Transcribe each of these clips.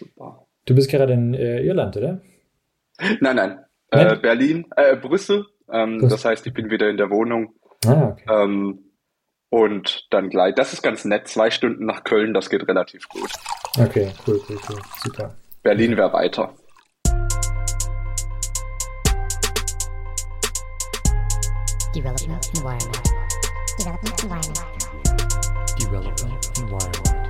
Super. Du bist gerade in äh, Irland, oder? Nein, nein. Äh, Berlin, äh, Brüssel. Ähm, das heißt, ich bin wieder in der Wohnung. Ah, okay. Ähm, und dann gleich, das ist ganz nett, zwei Stunden nach Köln, das geht relativ gut. Okay, cool, cool, cool. Super. Berlin wäre weiter. Development Environment. Development Environment. Development Environment.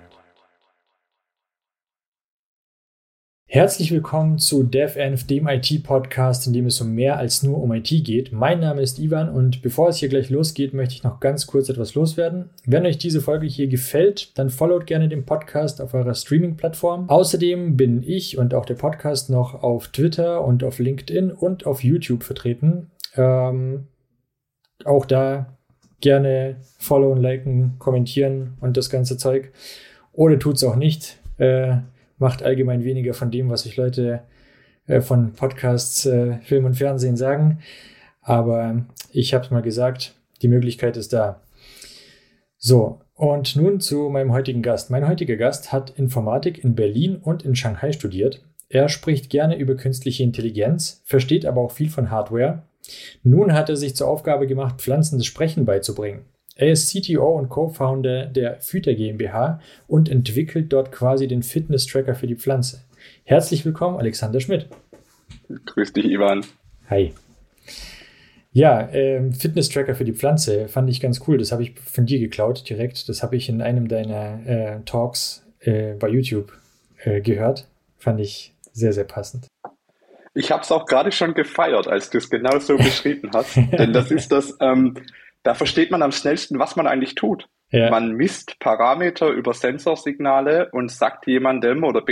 Herzlich willkommen zu DevEnv, dem IT-Podcast, in dem es um mehr als nur um IT geht. Mein Name ist Ivan und bevor es hier gleich losgeht, möchte ich noch ganz kurz etwas loswerden. Wenn euch diese Folge hier gefällt, dann followt gerne den Podcast auf eurer Streaming-Plattform. Außerdem bin ich und auch der Podcast noch auf Twitter und auf LinkedIn und auf YouTube vertreten. Ähm, auch da gerne followen, liken, kommentieren und das ganze Zeug. Oder tut es auch nicht. Äh, macht allgemein weniger von dem, was sich Leute äh, von Podcasts, äh, Film und Fernsehen sagen. Aber ich habe es mal gesagt, die Möglichkeit ist da. So, und nun zu meinem heutigen Gast. Mein heutiger Gast hat Informatik in Berlin und in Shanghai studiert. Er spricht gerne über künstliche Intelligenz, versteht aber auch viel von Hardware. Nun hat er sich zur Aufgabe gemacht, pflanzendes Sprechen beizubringen. Er ist CTO und Co-Founder der Füter GmbH und entwickelt dort quasi den Fitness-Tracker für die Pflanze. Herzlich willkommen, Alexander Schmidt. Grüß dich, Ivan. Hi. Ja, ähm, Fitness-Tracker für die Pflanze fand ich ganz cool. Das habe ich von dir geklaut direkt. Das habe ich in einem deiner äh, Talks äh, bei YouTube äh, gehört. Fand ich sehr, sehr passend. Ich habe es auch gerade schon gefeiert, als du es genau so beschrieben hast. Denn das ist das, ähm, da versteht man am schnellsten, was man eigentlich tut. Ja. Man misst Parameter über Sensorsignale und sagt jemandem oder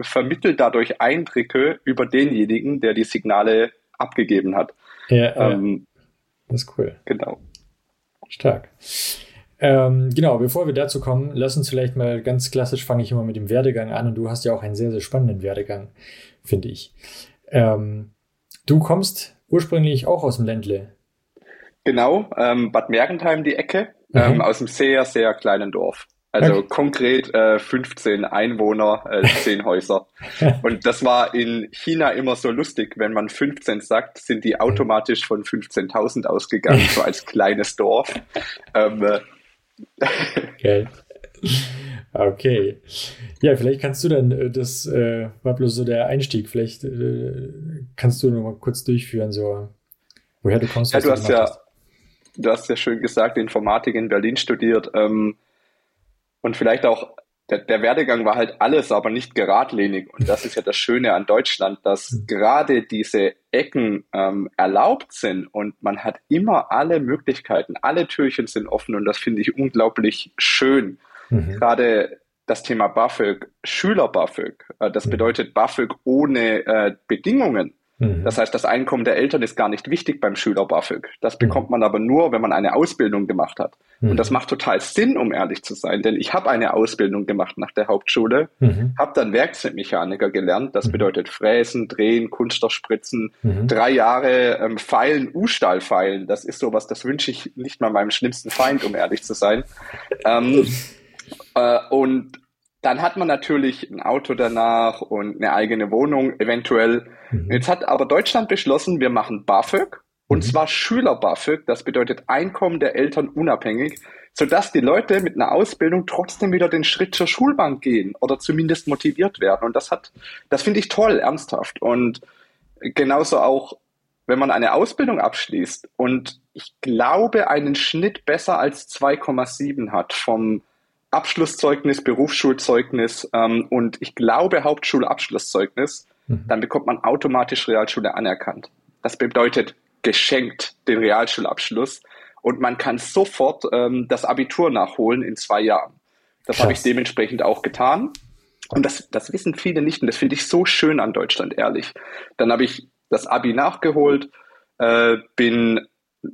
vermittelt dadurch Eindrücke über denjenigen, der die Signale abgegeben hat. Ja, ähm, das ist cool. Genau. Stark. Ähm, genau, bevor wir dazu kommen, lass uns vielleicht mal ganz klassisch fange ich immer mit dem Werdegang an und du hast ja auch einen sehr, sehr spannenden Werdegang, finde ich. Ähm, du kommst ursprünglich auch aus dem Ländle. Genau, ähm, Bad Mergentheim die Ecke, ähm, aus einem sehr, sehr kleinen Dorf. Also okay. konkret äh, 15 Einwohner, äh, 10 Häuser. Und das war in China immer so lustig, wenn man 15 sagt, sind die automatisch von 15.000 ausgegangen, so als kleines Dorf. Ähm, äh, okay. okay. Ja, vielleicht kannst du dann, äh, das äh, war bloß so der Einstieg, vielleicht äh, kannst du noch mal kurz durchführen, so woher du kommst. Ja, du hast ja, hast du hast ja schön gesagt, Informatik in Berlin studiert ähm, und vielleicht auch der, der Werdegang war halt alles, aber nicht geradlinig. Und das ist ja das Schöne an Deutschland, dass mhm. gerade diese Ecken ähm, erlaubt sind und man hat immer alle Möglichkeiten, alle Türchen sind offen und das finde ich unglaublich schön. Mhm. Gerade das Thema BAföG, Schüler-BAföG, äh, das mhm. bedeutet BAföG ohne äh, Bedingungen. Mhm. Das heißt, das Einkommen der Eltern ist gar nicht wichtig beim Schüler BAföG. Das bekommt mhm. man aber nur, wenn man eine Ausbildung gemacht hat. Mhm. Und das macht total Sinn, um ehrlich zu sein, denn ich habe eine Ausbildung gemacht nach der Hauptschule, mhm. habe dann Werkzeugmechaniker gelernt. Das mhm. bedeutet Fräsen, Drehen, Kunststoffspritzen, drei Jahre ähm, Feilen, U-Stahl feilen. Das ist sowas, das wünsche ich nicht mal meinem schlimmsten Feind, um ehrlich zu sein. Ähm, äh, und dann hat man natürlich ein Auto danach und eine eigene Wohnung eventuell. Mhm. Jetzt hat aber Deutschland beschlossen, wir machen BAföG und mhm. zwar Schüler-BAföG. Das bedeutet Einkommen der Eltern unabhängig, sodass die Leute mit einer Ausbildung trotzdem wieder den Schritt zur Schulbank gehen oder zumindest motiviert werden. Und das hat, das finde ich toll, ernsthaft. Und genauso auch, wenn man eine Ausbildung abschließt und ich glaube, einen Schnitt besser als 2,7 hat vom Abschlusszeugnis, Berufsschulzeugnis ähm, und ich glaube Hauptschulabschlusszeugnis, mhm. dann bekommt man automatisch Realschule anerkannt. Das bedeutet geschenkt den Realschulabschluss und man kann sofort ähm, das Abitur nachholen in zwei Jahren. Das habe ich dementsprechend auch getan. Und das, das wissen viele nicht und das finde ich so schön an Deutschland, ehrlich. Dann habe ich das Abi nachgeholt, äh, bin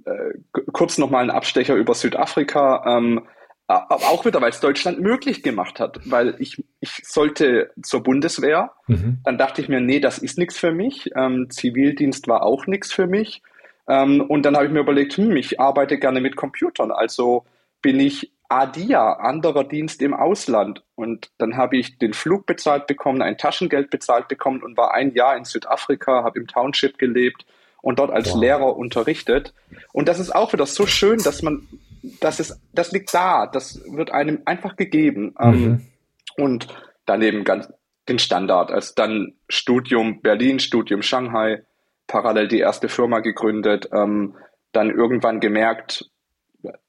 äh, kurz nochmal einen Abstecher über Südafrika, ähm, aber auch wieder, weil es Deutschland möglich gemacht hat, weil ich, ich sollte zur Bundeswehr. Mhm. Dann dachte ich mir, nee, das ist nichts für mich. Ähm, Zivildienst war auch nichts für mich. Ähm, und dann habe ich mir überlegt, hm, ich arbeite gerne mit Computern, also bin ich ADIA, anderer Dienst im Ausland. Und dann habe ich den Flug bezahlt bekommen, ein Taschengeld bezahlt bekommen und war ein Jahr in Südafrika, habe im Township gelebt und dort als wow. Lehrer unterrichtet. Und das ist auch wieder so schön, dass man, das ist, das liegt da, das wird einem einfach gegeben. Ähm, mhm. und daneben ganz den Standard. Also dann Studium Berlin, Studium Shanghai, parallel die erste Firma gegründet, ähm, dann irgendwann gemerkt,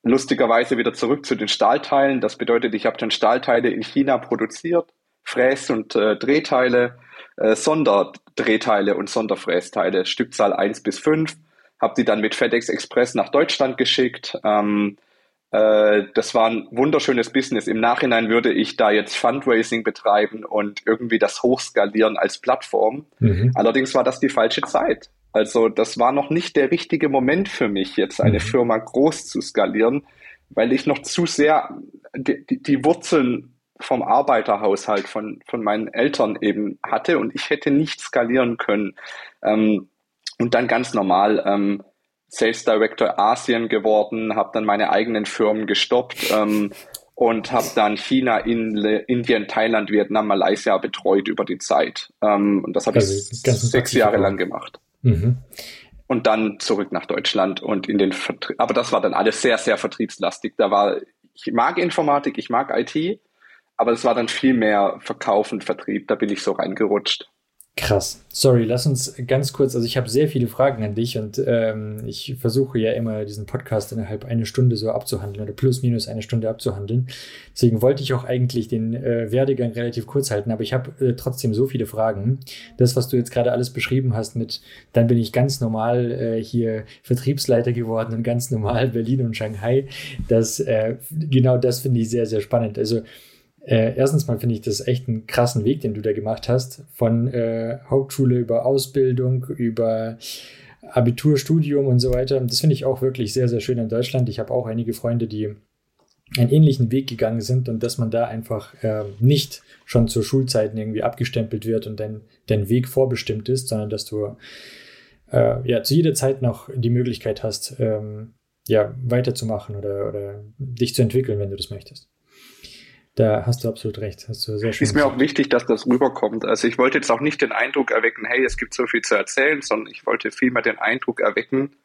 lustigerweise wieder zurück zu den Stahlteilen. Das bedeutet, ich habe dann Stahlteile in China produziert, Fräs- und äh, Drehteile, äh, Sonderdrehteile und Sonderfrästeile, Stückzahl 1 bis 5, habe die dann mit FedEx Express nach Deutschland geschickt. Ähm, äh, das war ein wunderschönes Business. Im Nachhinein würde ich da jetzt Fundraising betreiben und irgendwie das hochskalieren als Plattform. Mhm. Allerdings war das die falsche Zeit. Also das war noch nicht der richtige Moment für mich, jetzt eine mhm. Firma groß zu skalieren, weil ich noch zu sehr die, die Wurzeln vom Arbeiterhaushalt von, von meinen Eltern eben hatte und ich hätte nicht skalieren können. Ähm, und dann ganz normal ähm, Sales Director Asien geworden, habe dann meine eigenen Firmen gestoppt ähm, und habe dann China, in, Indien, Thailand, Vietnam, Malaysia betreut über die Zeit. Ähm, und das habe also ich sechs Jahre lang gemacht. Mhm. Und dann zurück nach Deutschland und in den Vertrieb. Aber das war dann alles sehr, sehr vertriebslastig. Da war, ich mag Informatik, ich mag IT, aber es war dann viel mehr Verkauf und Vertrieb. Da bin ich so reingerutscht. Krass. Sorry, lass uns ganz kurz, also ich habe sehr viele Fragen an dich und ähm, ich versuche ja immer diesen Podcast innerhalb eine Stunde so abzuhandeln oder plus minus eine Stunde abzuhandeln. Deswegen wollte ich auch eigentlich den äh, Werdegang relativ kurz halten, aber ich habe äh, trotzdem so viele Fragen. Das, was du jetzt gerade alles beschrieben hast mit, dann bin ich ganz normal äh, hier Vertriebsleiter geworden und ganz normal Berlin und Shanghai, das äh, genau das finde ich sehr, sehr spannend. Also äh, erstens mal finde ich das echt einen krassen Weg, den du da gemacht hast. Von äh, Hauptschule über Ausbildung, über Abitur, Studium und so weiter. Das finde ich auch wirklich sehr, sehr schön in Deutschland. Ich habe auch einige Freunde, die einen ähnlichen Weg gegangen sind und dass man da einfach äh, nicht schon zur Schulzeiten irgendwie abgestempelt wird und dein, dein Weg vorbestimmt ist, sondern dass du äh, ja zu jeder Zeit noch die Möglichkeit hast, ähm, ja, weiterzumachen oder, oder dich zu entwickeln, wenn du das möchtest. Da hast du absolut recht. Hast du sehr schön ist mir auch wichtig, dass das rüberkommt. Also ich wollte jetzt auch nicht den Eindruck erwecken, hey, es gibt so viel zu erzählen, sondern ich wollte vielmehr den Eindruck erwecken,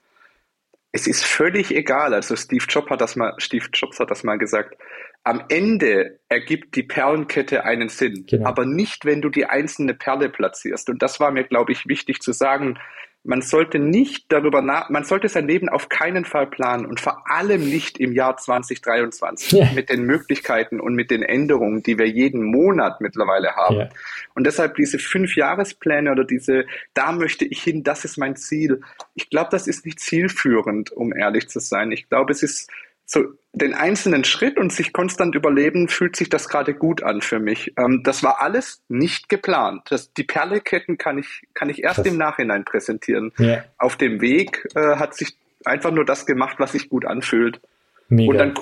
es ist völlig egal. Also Steve Jobs hat das mal, Steve Jobs hat das mal gesagt. Am Ende ergibt die Perlenkette einen Sinn, genau. aber nicht, wenn du die einzelne Perle platzierst. Und das war mir, glaube ich, wichtig zu sagen man sollte nicht darüber nach, man sollte sein Leben auf keinen Fall planen und vor allem nicht im Jahr 2023 ja. mit den Möglichkeiten und mit den Änderungen, die wir jeden Monat mittlerweile haben. Ja. Und deshalb diese fünf Jahrespläne oder diese, da möchte ich hin, das ist mein Ziel. Ich glaube, das ist nicht zielführend, um ehrlich zu sein. Ich glaube, es ist so den einzelnen Schritt und sich konstant überleben, fühlt sich das gerade gut an für mich. Ähm, das war alles nicht geplant. Das, die Perleketten kann ich, kann ich erst Krass. im Nachhinein präsentieren. Ja. Auf dem Weg äh, hat sich einfach nur das gemacht, was sich gut anfühlt. Mega. Und dann,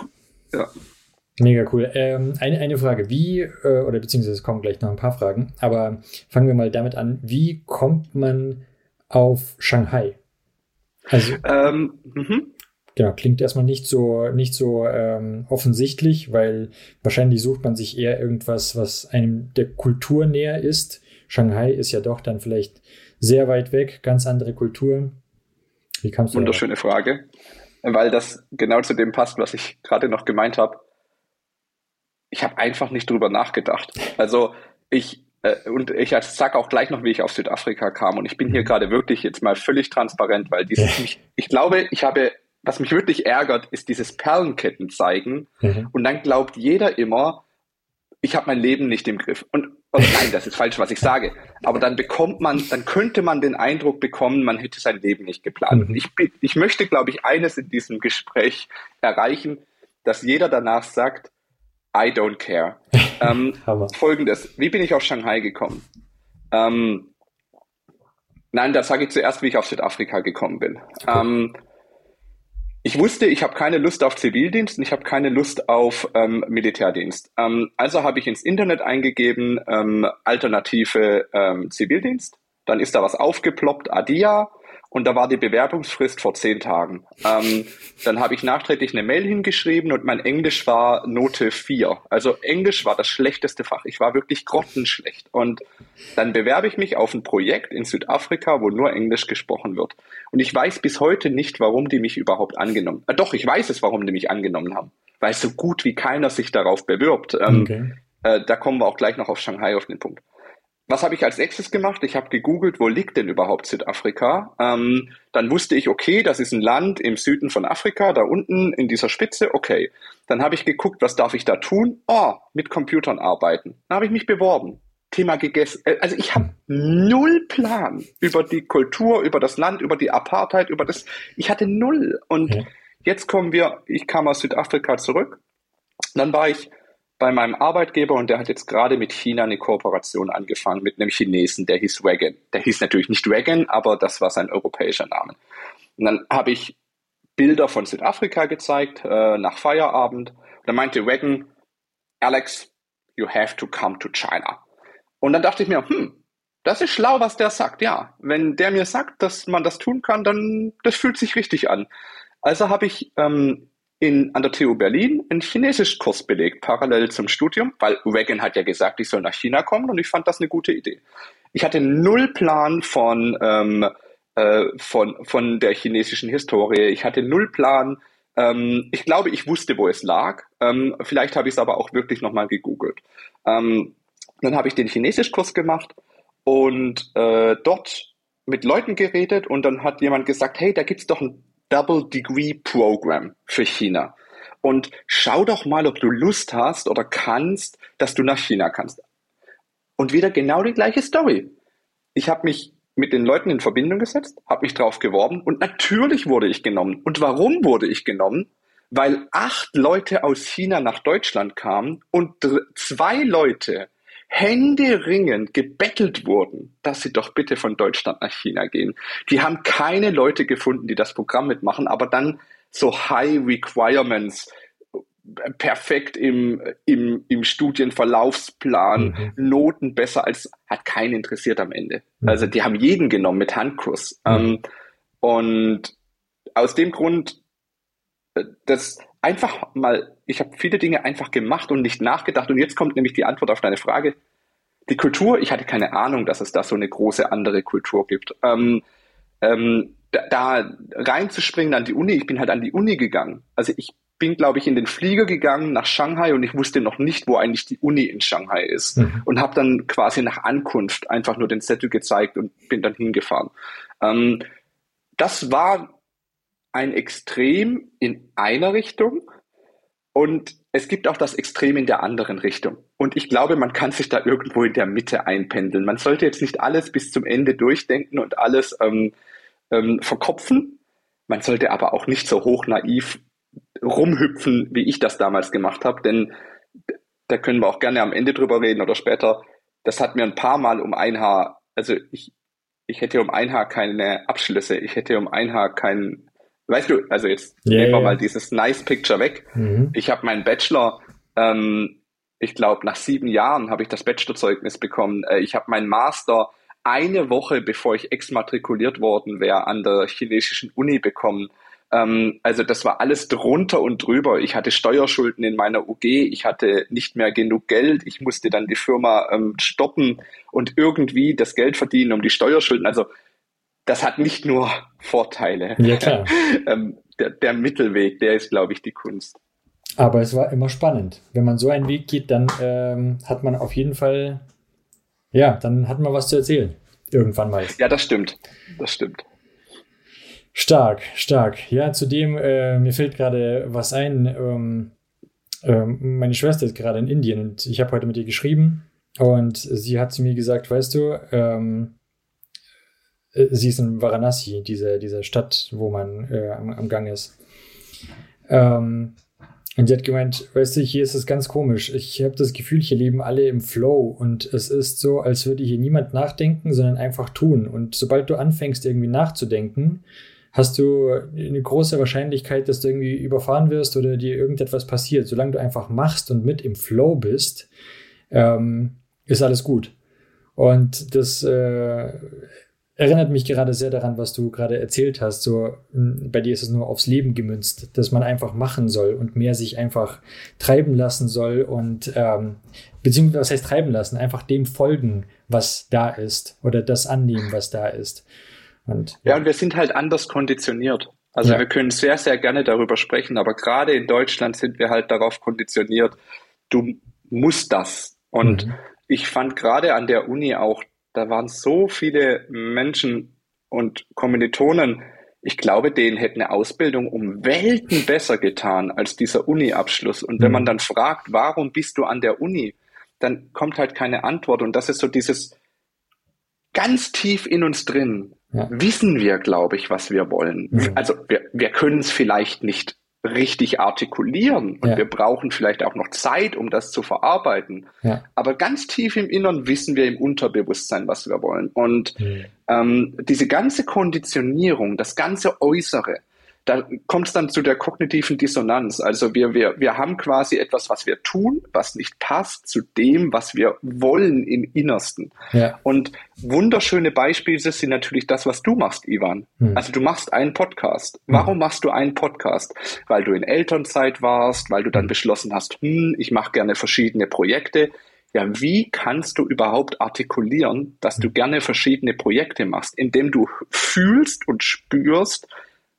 ja. Mega cool. Ähm, eine, eine Frage, wie, äh, oder beziehungsweise es kommen gleich noch ein paar Fragen, aber fangen wir mal damit an, wie kommt man auf Shanghai? Also, ähm, mhm. Genau, klingt erstmal nicht so, nicht so ähm, offensichtlich, weil wahrscheinlich sucht man sich eher irgendwas, was einem der Kultur näher ist. Shanghai ist ja doch dann vielleicht sehr weit weg, ganz andere Kulturen. Wie kamst du Wunderschöne darauf? Frage, weil das genau zu dem passt, was ich gerade noch gemeint habe. Ich habe einfach nicht drüber nachgedacht. Also ich, äh, und ich sage auch gleich noch, wie ich auf Südafrika kam. Und ich bin hier mhm. gerade wirklich jetzt mal völlig transparent, weil dieses, ich, ich glaube, ich habe was mich wirklich ärgert, ist dieses Perlenketten zeigen. Mhm. Und dann glaubt jeder immer, ich habe mein Leben nicht im Griff. Und oder nein, das ist falsch, was ich sage. Aber dann bekommt man, dann könnte man den Eindruck bekommen, man hätte sein Leben nicht geplant. Mhm. Ich, ich möchte, glaube ich, eines in diesem Gespräch erreichen, dass jeder danach sagt, I don't care. ähm, Folgendes, wie bin ich auf Shanghai gekommen? Ähm, nein, da sage ich zuerst, wie ich auf Südafrika gekommen bin. Okay. Ähm, ich wusste, ich habe keine Lust auf Zivildienst und ich habe keine Lust auf ähm, Militärdienst. Ähm, also habe ich ins Internet eingegeben, ähm, alternative ähm, Zivildienst. Dann ist da was aufgeploppt, ADIA. Und da war die Bewerbungsfrist vor zehn Tagen. Ähm, dann habe ich nachträglich eine Mail hingeschrieben und mein Englisch war Note 4. Also Englisch war das schlechteste Fach. Ich war wirklich grottenschlecht. Und dann bewerbe ich mich auf ein Projekt in Südafrika, wo nur Englisch gesprochen wird. Und ich weiß bis heute nicht, warum die mich überhaupt angenommen haben. Äh, doch, ich weiß es, warum die mich angenommen haben. Weil so gut wie keiner sich darauf bewirbt. Ähm, okay. äh, da kommen wir auch gleich noch auf Shanghai auf den Punkt was habe ich als nächstes gemacht? Ich habe gegoogelt, wo liegt denn überhaupt Südafrika? Ähm, dann wusste ich, okay, das ist ein Land im Süden von Afrika, da unten in dieser Spitze, okay. Dann habe ich geguckt, was darf ich da tun? Oh, mit Computern arbeiten. Dann habe ich mich beworben. Thema gegessen. Äh, also ich habe null Plan über die Kultur, über das Land, über die Apartheid, über das. Ich hatte null. Und ja. jetzt kommen wir, ich kam aus Südafrika zurück. Dann war ich bei meinem Arbeitgeber und der hat jetzt gerade mit China eine Kooperation angefangen mit einem Chinesen, der hieß Wagon. Der hieß natürlich nicht Wagon, aber das war sein europäischer Name. Und dann habe ich Bilder von Südafrika gezeigt äh, nach Feierabend. Und dann meinte Wagon, Alex, you have to come to China. Und dann dachte ich mir, hm, das ist schlau, was der sagt. Ja, wenn der mir sagt, dass man das tun kann, dann das fühlt sich richtig an. Also habe ich ähm, in, an der TU Berlin einen Chinesischkurs belegt, parallel zum Studium, weil Reagan hat ja gesagt, ich soll nach China kommen und ich fand das eine gute Idee. Ich hatte null Plan von, ähm, äh, von, von der chinesischen Historie. Ich hatte null Plan. Ähm, ich glaube, ich wusste, wo es lag. Ähm, vielleicht habe ich es aber auch wirklich nochmal gegoogelt. Ähm, dann habe ich den Chinesischkurs gemacht und äh, dort mit Leuten geredet und dann hat jemand gesagt, hey, da gibt's doch ein Double Degree Program für China. Und schau doch mal, ob du Lust hast oder kannst, dass du nach China kannst. Und wieder genau die gleiche Story. Ich habe mich mit den Leuten in Verbindung gesetzt, habe mich drauf geworben und natürlich wurde ich genommen. Und warum wurde ich genommen? Weil acht Leute aus China nach Deutschland kamen und zwei Leute händeringend gebettelt wurden, dass sie doch bitte von Deutschland nach China gehen. Die haben keine Leute gefunden, die das Programm mitmachen, aber dann so High Requirements, perfekt im, im, im Studienverlaufsplan, mhm. Noten besser als, hat keinen interessiert am Ende. Mhm. Also die haben jeden genommen mit Handkurs. Mhm. Ähm, und aus dem Grund, äh, das einfach mal, ich habe viele Dinge einfach gemacht und nicht nachgedacht. Und jetzt kommt nämlich die Antwort auf deine Frage. Die Kultur, ich hatte keine Ahnung, dass es da so eine große andere Kultur gibt. Ähm, ähm, da, reinzuspringen an die Uni, ich bin halt an die Uni gegangen. Also ich bin, glaube ich, in den Flieger gegangen nach Shanghai und ich wusste noch nicht, wo eigentlich die Uni in Shanghai ist. Mhm. Und habe dann quasi nach Ankunft einfach nur den Zettel gezeigt und bin dann hingefahren. Ähm, das war ein Extrem in einer Richtung und es gibt auch das Extrem in der anderen Richtung. Und ich glaube, man kann sich da irgendwo in der Mitte einpendeln. Man sollte jetzt nicht alles bis zum Ende durchdenken und alles ähm, ähm, verkopfen. Man sollte aber auch nicht so hoch naiv rumhüpfen, wie ich das damals gemacht habe, denn da können wir auch gerne am Ende drüber reden oder später. Das hat mir ein paar Mal um ein Haar, also ich, ich hätte um ein Haar keine Abschlüsse, ich hätte um ein Haar keinen weißt du, also jetzt yeah, nehmen wir yeah. mal dieses Nice Picture weg. Mhm. Ich habe meinen Bachelor, ähm, ich glaube, nach sieben Jahren habe ich das Bachelorzeugnis bekommen. Äh, ich habe meinen Master eine Woche, bevor ich exmatrikuliert worden wäre, an der chinesischen Uni bekommen. Ähm, also das war alles drunter und drüber. Ich hatte Steuerschulden in meiner UG, ich hatte nicht mehr genug Geld, ich musste dann die Firma ähm, stoppen und irgendwie das Geld verdienen, um die Steuerschulden. Also das hat nicht nur Vorteile. Ja, klar. ähm, der, der Mittelweg, der ist, glaube ich, die Kunst. Aber es war immer spannend. Wenn man so einen Weg geht, dann ähm, hat man auf jeden Fall, ja, dann hat man was zu erzählen. Irgendwann mal. Ja, das stimmt. Das stimmt. Stark, stark. Ja, zudem, äh, mir fällt gerade was ein. Ähm, ähm, meine Schwester ist gerade in Indien und ich habe heute mit ihr geschrieben und sie hat zu mir gesagt, weißt du, ähm, äh, sie ist in Varanasi, diese, diese Stadt, wo man äh, am, am, Gang ist. Ähm, und sie hat gemeint, weißt du, hier ist es ganz komisch. Ich habe das Gefühl, hier leben alle im Flow und es ist so, als würde hier niemand nachdenken, sondern einfach tun. Und sobald du anfängst, irgendwie nachzudenken, hast du eine große Wahrscheinlichkeit, dass du irgendwie überfahren wirst oder dir irgendetwas passiert. Solange du einfach machst und mit im Flow bist, ähm, ist alles gut. Und das äh, erinnert mich gerade sehr daran, was du gerade erzählt hast. So, bei dir ist es nur aufs Leben gemünzt, dass man einfach machen soll und mehr sich einfach treiben lassen soll und ähm, beziehungsweise was heißt treiben lassen, einfach dem folgen, was da ist oder das annehmen, was da ist. Und, ja. ja, und wir sind halt anders konditioniert. Also ja. wir können sehr, sehr gerne darüber sprechen, aber gerade in Deutschland sind wir halt darauf konditioniert, du musst das. Und mhm. ich fand gerade an der Uni auch, da waren so viele Menschen und Kommilitonen, ich glaube, denen hätte eine Ausbildung um Welten besser getan als dieser Uni-Abschluss. Und wenn man mhm. dann fragt, warum bist du an der Uni, dann kommt halt keine Antwort. Und das ist so dieses ganz tief in uns drin. Ja. Wissen wir, glaube ich, was wir wollen. Mhm. Also wir, wir können es vielleicht nicht richtig artikulieren und ja. wir brauchen vielleicht auch noch Zeit, um das zu verarbeiten. Ja. Aber ganz tief im Innern wissen wir im Unterbewusstsein, was wir wollen. Und mhm. ähm, diese ganze Konditionierung, das ganze Äußere, da kommt es dann zu der kognitiven Dissonanz. Also wir, wir, wir haben quasi etwas, was wir tun, was nicht passt zu dem, was wir wollen im Innersten. Ja. Und wunderschöne Beispiele sind natürlich das, was du machst, Ivan. Hm. Also du machst einen Podcast. Hm. Warum machst du einen Podcast? Weil du in Elternzeit warst, weil du dann beschlossen hast, hm, ich mache gerne verschiedene Projekte. Ja, wie kannst du überhaupt artikulieren, dass du hm. gerne verschiedene Projekte machst, indem du fühlst und spürst,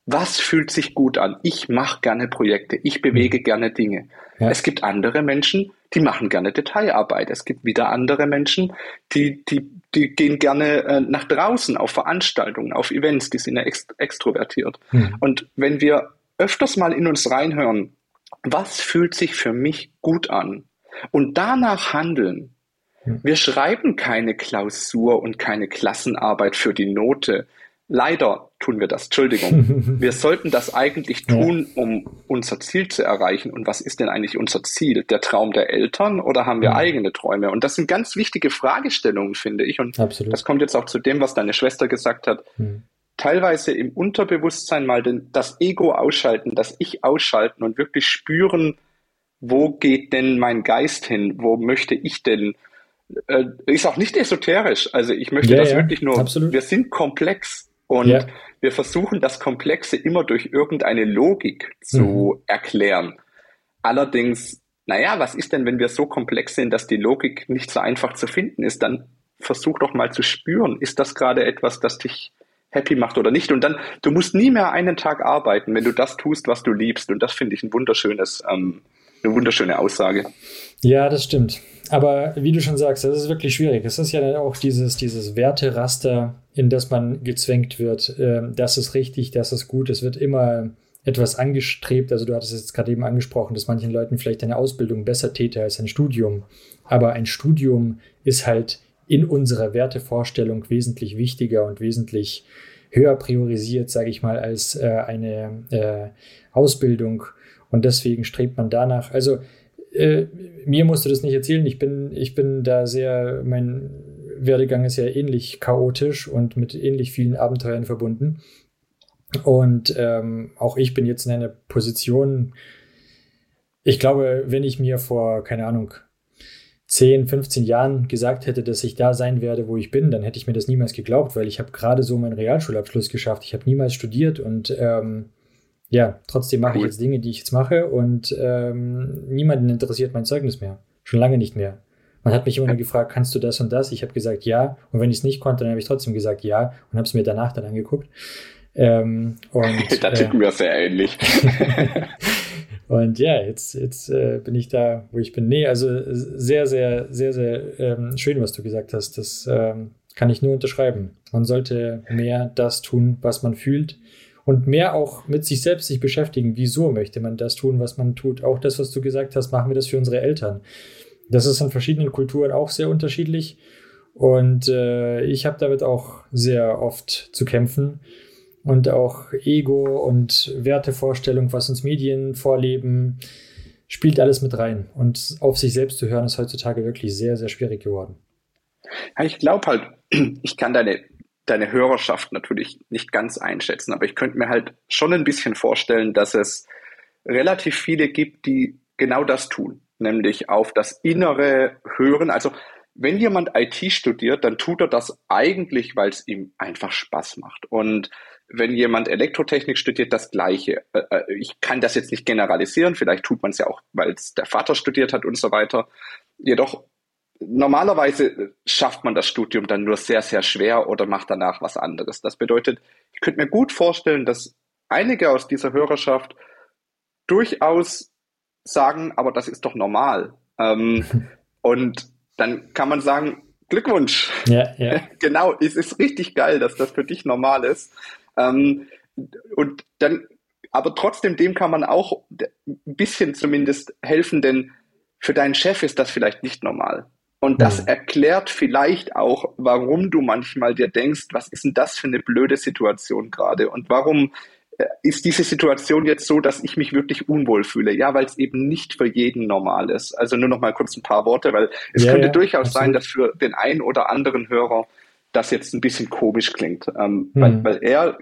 was fühlt sich gut an? Ich mache gerne Projekte, ich bewege gerne Dinge. Ja. Es gibt andere Menschen, die machen gerne Detailarbeit. Es gibt wieder andere Menschen, die, die, die gehen gerne äh, nach draußen auf Veranstaltungen, auf Events, die sind ja ext extrovertiert. Mhm. Und wenn wir öfters mal in uns reinhören, was fühlt sich für mich gut an? Und danach handeln. Mhm. Wir schreiben keine Klausur und keine Klassenarbeit für die Note. Leider tun wir das. Entschuldigung. wir sollten das eigentlich tun, um unser Ziel zu erreichen. Und was ist denn eigentlich unser Ziel? Der Traum der Eltern oder haben wir mhm. eigene Träume? Und das sind ganz wichtige Fragestellungen, finde ich. Und Absolut. das kommt jetzt auch zu dem, was deine Schwester gesagt hat. Mhm. Teilweise im Unterbewusstsein mal den, das Ego ausschalten, das Ich ausschalten und wirklich spüren, wo geht denn mein Geist hin? Wo möchte ich denn? Äh, ist auch nicht esoterisch. Also ich möchte ja, das ja, wirklich nur. Absolut. Wir sind komplex und ja. wir versuchen das Komplexe immer durch irgendeine Logik zu mhm. erklären. Allerdings, naja, was ist denn, wenn wir so komplex sind, dass die Logik nicht so einfach zu finden ist? Dann versuch doch mal zu spüren, ist das gerade etwas, das dich happy macht oder nicht? Und dann, du musst nie mehr einen Tag arbeiten, wenn du das tust, was du liebst. Und das finde ich ein wunderschönes, ähm, eine wunderschöne Aussage. Ja, das stimmt. Aber wie du schon sagst, das ist wirklich schwierig. Es ist ja auch dieses, dieses Werteraster, in das man gezwängt wird. Ähm, das ist richtig, das ist gut. Es wird immer etwas angestrebt. Also du hattest es jetzt gerade eben angesprochen, dass manchen Leuten vielleicht eine Ausbildung besser täte als ein Studium. Aber ein Studium ist halt in unserer Wertevorstellung wesentlich wichtiger und wesentlich höher priorisiert, sage ich mal, als äh, eine äh, Ausbildung. Und deswegen strebt man danach. Also äh, mir musst du das nicht erzählen. Ich bin, ich bin da sehr, mein Werdegang ist ja ähnlich chaotisch und mit ähnlich vielen Abenteuern verbunden. Und ähm, auch ich bin jetzt in einer Position, ich glaube, wenn ich mir vor, keine Ahnung, 10, 15 Jahren gesagt hätte, dass ich da sein werde, wo ich bin, dann hätte ich mir das niemals geglaubt, weil ich habe gerade so meinen Realschulabschluss geschafft. Ich habe niemals studiert und ähm, ja, trotzdem mache cool. ich jetzt Dinge, die ich jetzt mache und ähm, niemanden interessiert mein Zeugnis mehr. Schon lange nicht mehr. Man hat mich immer nur gefragt, kannst du das und das? Ich habe gesagt ja. Und wenn ich es nicht konnte, dann habe ich trotzdem gesagt ja und habe es mir danach dann angeguckt. Ähm, und, da ticken äh, wir sehr ähnlich. und ja, jetzt, jetzt äh, bin ich da, wo ich bin. Nee, also sehr, sehr, sehr, sehr ähm, schön, was du gesagt hast. Das ähm, kann ich nur unterschreiben. Man sollte mehr das tun, was man fühlt und mehr auch mit sich selbst sich beschäftigen. Wieso möchte man das tun, was man tut? Auch das, was du gesagt hast, machen wir das für unsere Eltern. Das ist in verschiedenen Kulturen auch sehr unterschiedlich. Und äh, ich habe damit auch sehr oft zu kämpfen. Und auch Ego und Wertevorstellung, was uns Medien vorleben, spielt alles mit rein. Und auf sich selbst zu hören, ist heutzutage wirklich sehr, sehr schwierig geworden. Ja, ich glaube halt, ich kann deine deine Hörerschaft natürlich nicht ganz einschätzen, aber ich könnte mir halt schon ein bisschen vorstellen, dass es relativ viele gibt, die genau das tun, nämlich auf das Innere hören. Also wenn jemand IT studiert, dann tut er das eigentlich, weil es ihm einfach Spaß macht. Und wenn jemand Elektrotechnik studiert, das Gleiche. Äh, äh, ich kann das jetzt nicht generalisieren, vielleicht tut man es ja auch, weil es der Vater studiert hat und so weiter. Jedoch normalerweise schafft man das Studium dann nur sehr, sehr schwer oder macht danach was anderes. Das bedeutet, ich könnte mir gut vorstellen, dass einige aus dieser Hörerschaft durchaus sagen, aber das ist doch normal. Ähm, und dann kann man sagen, Glückwunsch. Ja, ja. genau, es ist richtig geil, dass das für dich normal ist. Ähm, und dann, aber trotzdem, dem kann man auch ein bisschen zumindest helfen, denn für deinen Chef ist das vielleicht nicht normal. Und das mhm. erklärt vielleicht auch, warum du manchmal dir denkst, was ist denn das für eine blöde Situation gerade? Und warum ist diese Situation jetzt so, dass ich mich wirklich unwohl fühle? Ja, weil es eben nicht für jeden normal ist. Also nur noch mal kurz ein paar Worte, weil es ja, könnte ja, durchaus absolut. sein, dass für den einen oder anderen Hörer das jetzt ein bisschen komisch klingt, ähm, mhm. weil, weil er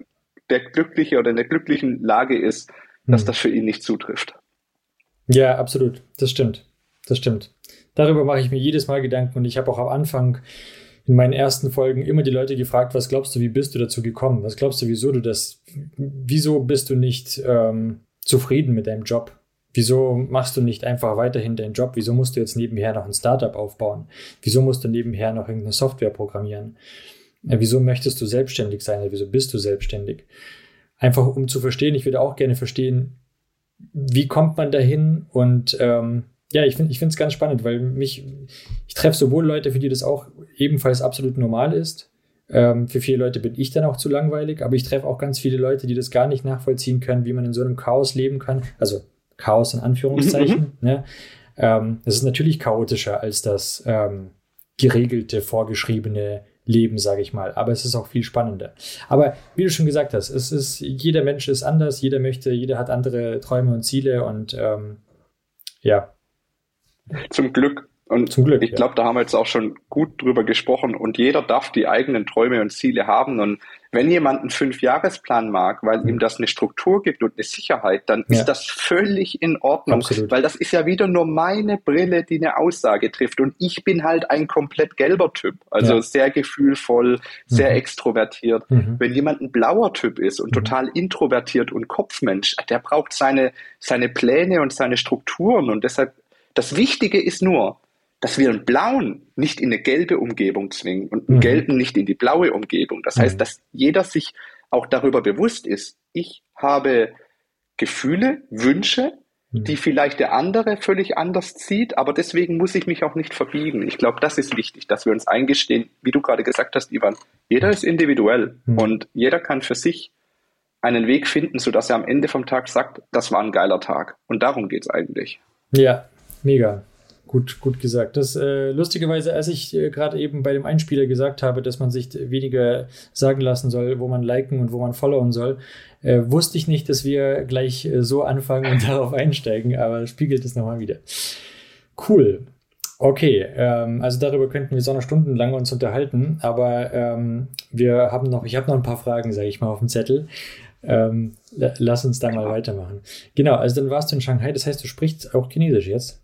der Glückliche oder in der glücklichen Lage ist, dass mhm. das für ihn nicht zutrifft. Ja, absolut. Das stimmt. Das stimmt. Darüber mache ich mir jedes Mal Gedanken und ich habe auch am Anfang in meinen ersten Folgen immer die Leute gefragt, was glaubst du, wie bist du dazu gekommen? Was glaubst du, wieso du das, wieso bist du nicht ähm, zufrieden mit deinem Job? Wieso machst du nicht einfach weiterhin deinen Job? Wieso musst du jetzt nebenher noch ein Startup aufbauen? Wieso musst du nebenher noch irgendeine Software programmieren? Ja, wieso möchtest du selbstständig sein? Oder wieso bist du selbstständig? Einfach um zu verstehen, ich würde auch gerne verstehen, wie kommt man dahin und ähm, ja, ich finde ich es ganz spannend, weil mich, ich treffe sowohl Leute, für die das auch ebenfalls absolut normal ist. Ähm, für viele Leute bin ich dann auch zu langweilig, aber ich treffe auch ganz viele Leute, die das gar nicht nachvollziehen können, wie man in so einem Chaos leben kann. Also Chaos in Anführungszeichen. Mhm. ne? ähm, das ist natürlich chaotischer als das ähm, geregelte, vorgeschriebene Leben, sage ich mal. Aber es ist auch viel spannender. Aber wie du schon gesagt hast, es ist, jeder Mensch ist anders, jeder möchte, jeder hat andere Träume und Ziele und ähm, ja, zum Glück. Und Zum Glück, ich glaube, ja. da haben wir jetzt auch schon gut drüber gesprochen und jeder darf die eigenen Träume und Ziele haben. Und wenn jemand einen Fünfjahresplan mag, weil mhm. ihm das eine Struktur gibt und eine Sicherheit, dann ja. ist das völlig in Ordnung. Absolut. Weil das ist ja wieder nur meine Brille, die eine Aussage trifft. Und ich bin halt ein komplett gelber Typ. Also ja. sehr gefühlvoll, sehr mhm. extrovertiert. Mhm. Wenn jemand ein blauer Typ ist und mhm. total introvertiert und Kopfmensch, der braucht seine, seine Pläne und seine Strukturen. Und deshalb das Wichtige ist nur, dass wir einen blauen nicht in eine gelbe Umgebung zwingen und einen mhm. gelben nicht in die blaue Umgebung. Das heißt, mhm. dass jeder sich auch darüber bewusst ist, ich habe Gefühle, Wünsche, mhm. die vielleicht der andere völlig anders zieht, aber deswegen muss ich mich auch nicht verbiegen. Ich glaube, das ist wichtig, dass wir uns eingestehen, wie du gerade gesagt hast, Ivan, jeder ist individuell mhm. und jeder kann für sich einen Weg finden, sodass er am Ende vom Tag sagt, das war ein geiler Tag. Und darum geht es eigentlich. Ja, Mega. Gut, gut gesagt. Das äh, lustigerweise, als ich äh, gerade eben bei dem Einspieler gesagt habe, dass man sich weniger sagen lassen soll, wo man liken und wo man followen soll, äh, wusste ich nicht, dass wir gleich äh, so anfangen und darauf einsteigen, aber spiegelt es nochmal wieder. Cool. Okay, ähm, also darüber könnten wir so noch stundenlang uns unterhalten, aber ähm, wir haben noch, ich habe noch ein paar Fragen, sage ich mal, auf dem Zettel. Ähm, lass uns da mal weitermachen. Genau, also dann warst du in Shanghai, das heißt, du sprichst auch Chinesisch jetzt?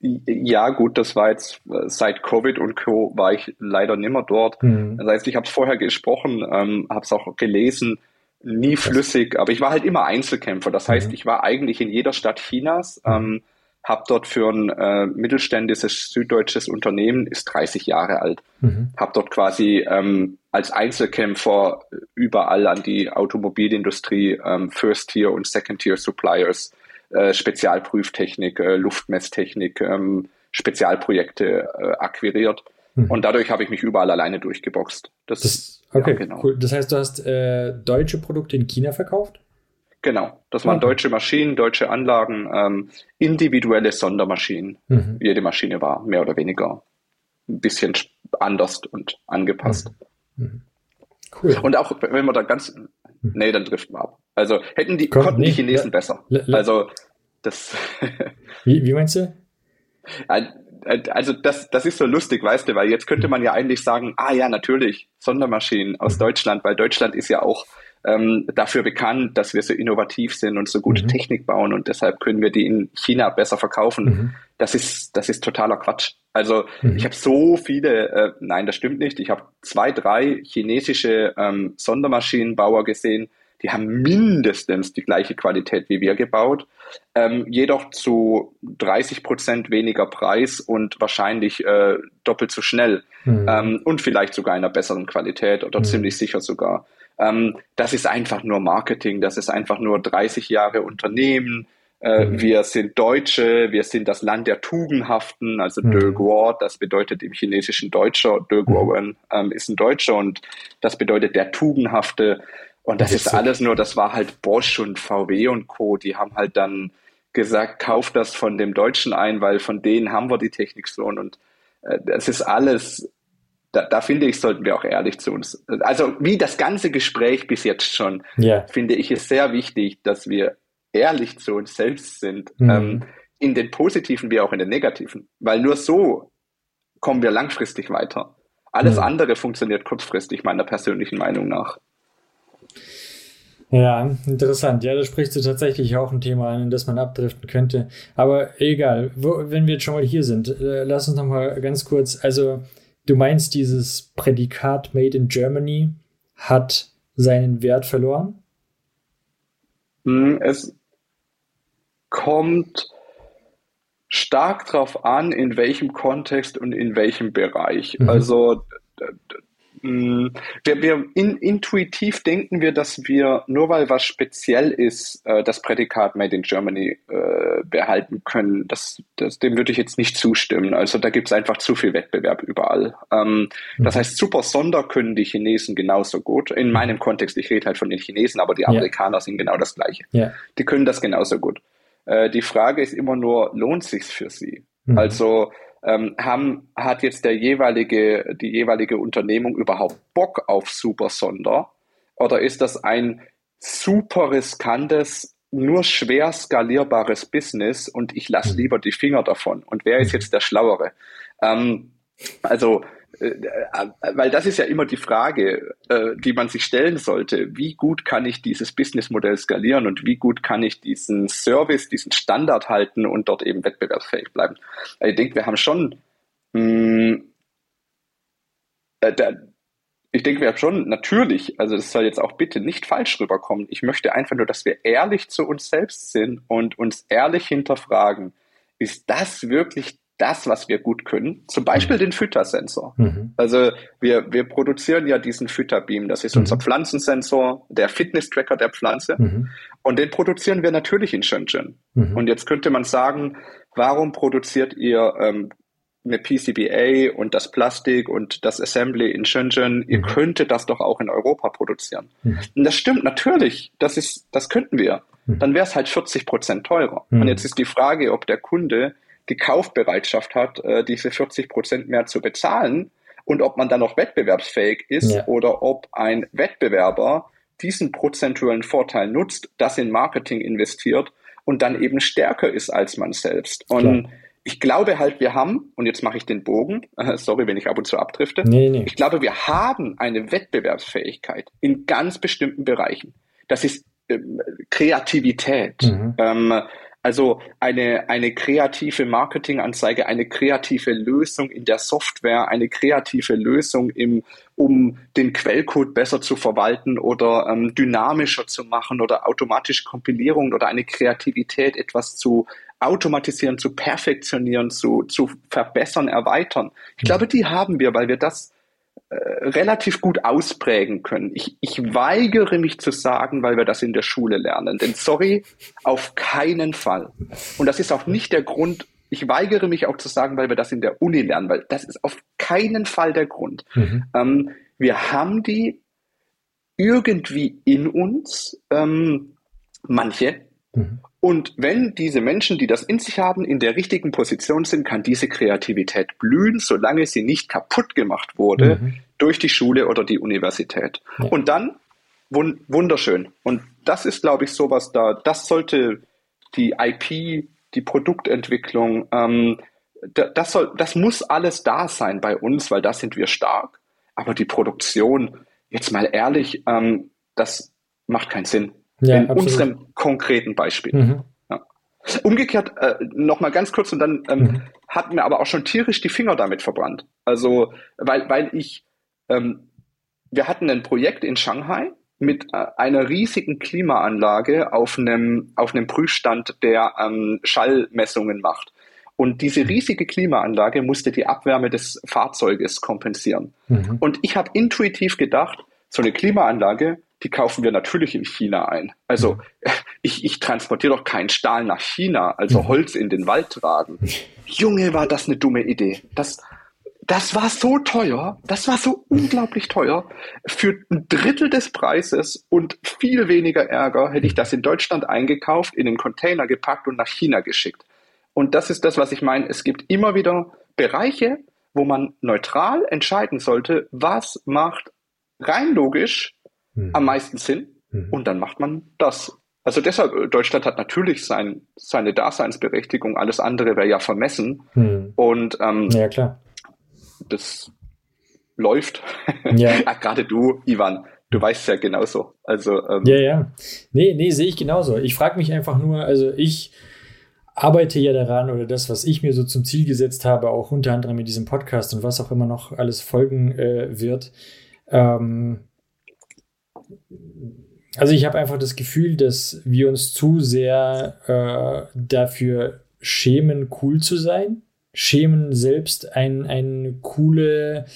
Ja, gut, das war jetzt äh, seit Covid und Co. war ich leider nimmer dort. Mhm. Das heißt, ich habe es vorher gesprochen, ähm, habe es auch gelesen, nie flüssig, aber ich war halt immer Einzelkämpfer. Das heißt, mhm. ich war eigentlich in jeder Stadt Chinas, ähm, habe dort für ein äh, mittelständisches süddeutsches Unternehmen, ist 30 Jahre alt, mhm. habe dort quasi ähm, als Einzelkämpfer überall an die Automobilindustrie, ähm, First-Tier und Second-Tier-Suppliers äh, Spezialprüftechnik, äh, Luftmesstechnik, ähm, Spezialprojekte äh, akquiriert. Mhm. Und dadurch habe ich mich überall alleine durchgeboxt. Das, das okay, ja, genau. cool. Das heißt, du hast äh, deutsche Produkte in China verkauft? Genau, das waren okay. deutsche Maschinen, deutsche Anlagen, ähm, individuelle Sondermaschinen. Mhm. Jede Maschine war mehr oder weniger ein bisschen anders und angepasst. Mhm. mhm. Cool. Und auch wenn man da ganz, mhm. nee, dann trifft man ab. Also hätten die, konnten die Chinesen besser. Also das. wie, wie meinst du? Also das, das ist so lustig, weißt du, weil jetzt könnte man ja eigentlich sagen, ah ja, natürlich, Sondermaschinen aus mhm. Deutschland, weil Deutschland ist ja auch ähm, dafür bekannt, dass wir so innovativ sind und so gute mhm. Technik bauen und deshalb können wir die in China besser verkaufen. Mhm. Das ist, das ist totaler Quatsch. Also mhm. ich habe so viele, äh, nein, das stimmt nicht. Ich habe zwei, drei chinesische ähm, Sondermaschinenbauer gesehen, die haben mindestens die gleiche Qualität wie wir gebaut, ähm, jedoch zu 30 Prozent weniger Preis und wahrscheinlich äh, doppelt so schnell mhm. ähm, und vielleicht sogar einer besseren Qualität oder mhm. ziemlich sicher sogar. Ähm, das ist einfach nur Marketing, das ist einfach nur 30 Jahre Unternehmen. Äh, mhm. Wir sind Deutsche, wir sind das Land der Tugendhaften, also mhm. De Guo, das bedeutet im Chinesischen Deutscher, De Guowen mhm. ähm, ist ein Deutscher und das bedeutet der Tugendhafte. Und das, das ist alles nur, das war halt Bosch und VW und Co. Die haben halt dann gesagt, kauf das von dem Deutschen ein, weil von denen haben wir die Technik so. Und äh, das ist alles, da, da finde ich, sollten wir auch ehrlich zu uns. Also wie das ganze Gespräch bis jetzt schon, yeah. finde ich es sehr wichtig, dass wir ehrlich zu uns selbst sind. Mhm. Ähm, in den positiven wie auch in den negativen. Weil nur so kommen wir langfristig weiter. Alles mhm. andere funktioniert kurzfristig, meiner persönlichen Meinung nach. Ja, interessant. Ja, da sprichst du tatsächlich auch ein Thema an, in das man abdriften könnte. Aber egal, wo, wenn wir jetzt schon mal hier sind, äh, lass uns noch mal ganz kurz. Also, du meinst, dieses Prädikat Made in Germany hat seinen Wert verloren? Hm, es kommt stark darauf an, in welchem Kontext und in welchem Bereich. Mhm. Also wir, wir in, intuitiv denken wir, dass wir nur weil was speziell ist, äh, das Prädikat Made in Germany äh, behalten können. Das, das, dem würde ich jetzt nicht zustimmen. Also da gibt es einfach zu viel Wettbewerb überall. Ähm, mhm. Das heißt, super Sonder können die Chinesen genauso gut. In meinem Kontext, ich rede halt von den Chinesen, aber die Amerikaner ja. sind genau das Gleiche. Ja. Die können das genauso gut. Äh, die Frage ist immer nur, lohnt sich's für sie? Mhm. Also ähm, haben, hat jetzt der jeweilige, die jeweilige Unternehmung überhaupt Bock auf Super Sonder? Oder ist das ein super riskantes, nur schwer skalierbares Business und ich lasse mhm. lieber die Finger davon? Und wer ist mhm. jetzt der Schlauere? Ähm, also weil das ist ja immer die Frage, äh, die man sich stellen sollte. Wie gut kann ich dieses Businessmodell skalieren und wie gut kann ich diesen Service, diesen Standard halten und dort eben wettbewerbsfähig bleiben? Ich denke, wir haben schon, äh, der, ich denke, wir haben schon natürlich, also es soll jetzt auch bitte nicht falsch rüberkommen. Ich möchte einfach nur, dass wir ehrlich zu uns selbst sind und uns ehrlich hinterfragen. Ist das wirklich das, was wir gut können, zum Beispiel mhm. den Füttersensor. Mhm. Also wir, wir produzieren ja diesen Fütterbeam, das ist mhm. unser Pflanzensensor, der Fitness-Tracker der Pflanze mhm. und den produzieren wir natürlich in Shenzhen. Mhm. Und jetzt könnte man sagen, warum produziert ihr ähm, eine PCBA und das Plastik und das Assembly in Shenzhen, ihr mhm. könntet das doch auch in Europa produzieren. Und das stimmt natürlich, das ist, das könnten wir. Dann wäre es halt 40 Prozent teurer. Und jetzt ist die Frage, ob der Kunde die Kaufbereitschaft hat, äh, diese 40 Prozent mehr zu bezahlen und ob man dann noch wettbewerbsfähig ist ja. oder ob ein Wettbewerber diesen prozentuellen Vorteil nutzt, das in Marketing investiert und dann eben stärker ist als man selbst. Und Klar. ich glaube halt, wir haben, und jetzt mache ich den Bogen, äh, sorry, wenn ich ab und zu abdrifte, nee, nee. ich glaube, wir haben eine Wettbewerbsfähigkeit in ganz bestimmten Bereichen. Das ist ähm, Kreativität. Mhm. Ähm, also eine, eine kreative Marketinganzeige, eine kreative Lösung in der Software, eine kreative Lösung im, um den Quellcode besser zu verwalten oder ähm, dynamischer zu machen oder automatische Kompilierung oder eine Kreativität, etwas zu automatisieren, zu perfektionieren, zu, zu verbessern, erweitern. Ich glaube, die haben wir, weil wir das relativ gut ausprägen können. Ich, ich weigere mich zu sagen, weil wir das in der Schule lernen. Denn sorry, auf keinen Fall. Und das ist auch nicht der Grund, ich weigere mich auch zu sagen, weil wir das in der Uni lernen, weil das ist auf keinen Fall der Grund. Mhm. Ähm, wir haben die irgendwie in uns, ähm, manche, mhm. Und wenn diese Menschen, die das in sich haben, in der richtigen Position sind, kann diese Kreativität blühen, solange sie nicht kaputt gemacht wurde mhm. durch die Schule oder die Universität. Ja. Und dann wun wunderschön. Und das ist, glaube ich, sowas da, das sollte die IP, die Produktentwicklung, ähm, das, soll, das muss alles da sein bei uns, weil da sind wir stark. Aber die Produktion, jetzt mal ehrlich, ähm, das macht keinen Sinn. Ja, in absolut. unserem konkreten Beispiel. Mhm. Ja. Umgekehrt, äh, nochmal ganz kurz und dann ähm, mhm. hat mir aber auch schon tierisch die Finger damit verbrannt. Also, weil, weil ich, ähm, wir hatten ein Projekt in Shanghai mit äh, einer riesigen Klimaanlage auf einem, auf einem Prüfstand, der ähm, Schallmessungen macht. Und diese mhm. riesige Klimaanlage musste die Abwärme des Fahrzeuges kompensieren. Mhm. Und ich habe intuitiv gedacht, so eine Klimaanlage, die kaufen wir natürlich in China ein. Also mhm. ich, ich transportiere doch keinen Stahl nach China, also mhm. Holz in den Wald tragen. Junge, war das eine dumme Idee. Das, das war so teuer, das war so unglaublich teuer. Für ein Drittel des Preises und viel weniger Ärger hätte ich das in Deutschland eingekauft, in den Container gepackt und nach China geschickt. Und das ist das, was ich meine. Es gibt immer wieder Bereiche, wo man neutral entscheiden sollte, was macht rein logisch mhm. am meisten Sinn mhm. und dann macht man das. Also deshalb, äh, Deutschland hat natürlich sein, seine Daseinsberechtigung, alles andere wäre ja vermessen. Mhm. Und ähm, ja, klar. das läuft. Ja. ja, Gerade du, Ivan, du weißt ja genauso. Also, ähm, ja, ja. Nee, nee, sehe ich genauso. Ich frage mich einfach nur, also ich arbeite ja daran oder das, was ich mir so zum Ziel gesetzt habe, auch unter anderem in diesem Podcast und was auch immer noch alles folgen äh, wird, ähm, also ich habe einfach das Gefühl, dass wir uns zu sehr äh, dafür schämen, cool zu sein, schämen selbst ein, eine coole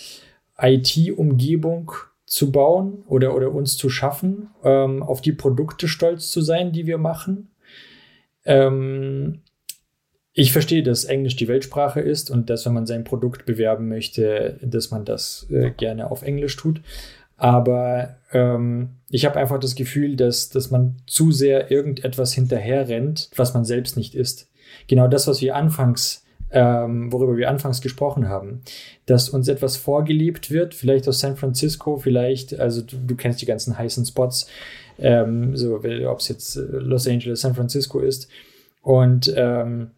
IT-Umgebung zu bauen oder, oder uns zu schaffen, ähm, auf die Produkte stolz zu sein, die wir machen. Ähm, ich verstehe, dass Englisch die Weltsprache ist und dass, wenn man sein Produkt bewerben möchte, dass man das äh, gerne auf Englisch tut. Aber ähm, ich habe einfach das Gefühl, dass, dass man zu sehr irgendetwas hinterherrennt, was man selbst nicht ist. Genau das, was wir anfangs, ähm, worüber wir anfangs gesprochen haben, dass uns etwas vorgelebt wird, vielleicht aus San Francisco, vielleicht, also du, du kennst die ganzen heißen Spots, ähm, so ob es jetzt Los Angeles, San Francisco ist. Und ähm,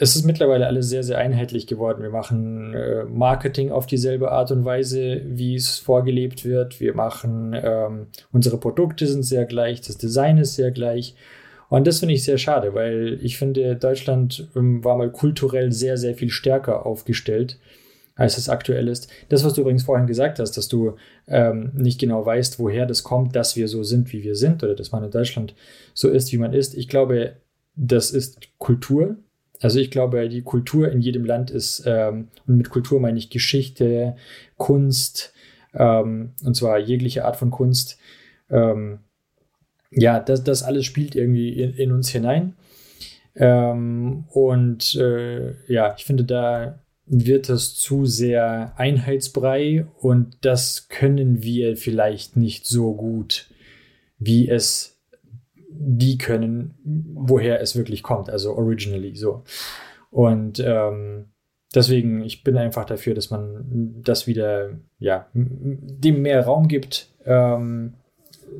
es ist mittlerweile alles sehr, sehr einheitlich geworden. Wir machen äh, Marketing auf dieselbe Art und Weise, wie es vorgelebt wird. Wir machen, ähm, unsere Produkte sind sehr gleich, das Design ist sehr gleich. Und das finde ich sehr schade, weil ich finde, Deutschland ähm, war mal kulturell sehr, sehr viel stärker aufgestellt, als es aktuell ist. Das, was du übrigens vorhin gesagt hast, dass du ähm, nicht genau weißt, woher das kommt, dass wir so sind, wie wir sind, oder dass man in Deutschland so ist, wie man ist. Ich glaube, das ist Kultur, also ich glaube, die Kultur in jedem Land ist, ähm, und mit Kultur meine ich Geschichte, Kunst, ähm, und zwar jegliche Art von Kunst. Ähm, ja, das, das alles spielt irgendwie in, in uns hinein. Ähm, und äh, ja, ich finde, da wird es zu sehr Einheitsbrei und das können wir vielleicht nicht so gut, wie es die können, woher es wirklich kommt, also originally so. Und ähm, deswegen, ich bin einfach dafür, dass man das wieder, ja, dem mehr Raum gibt, ähm,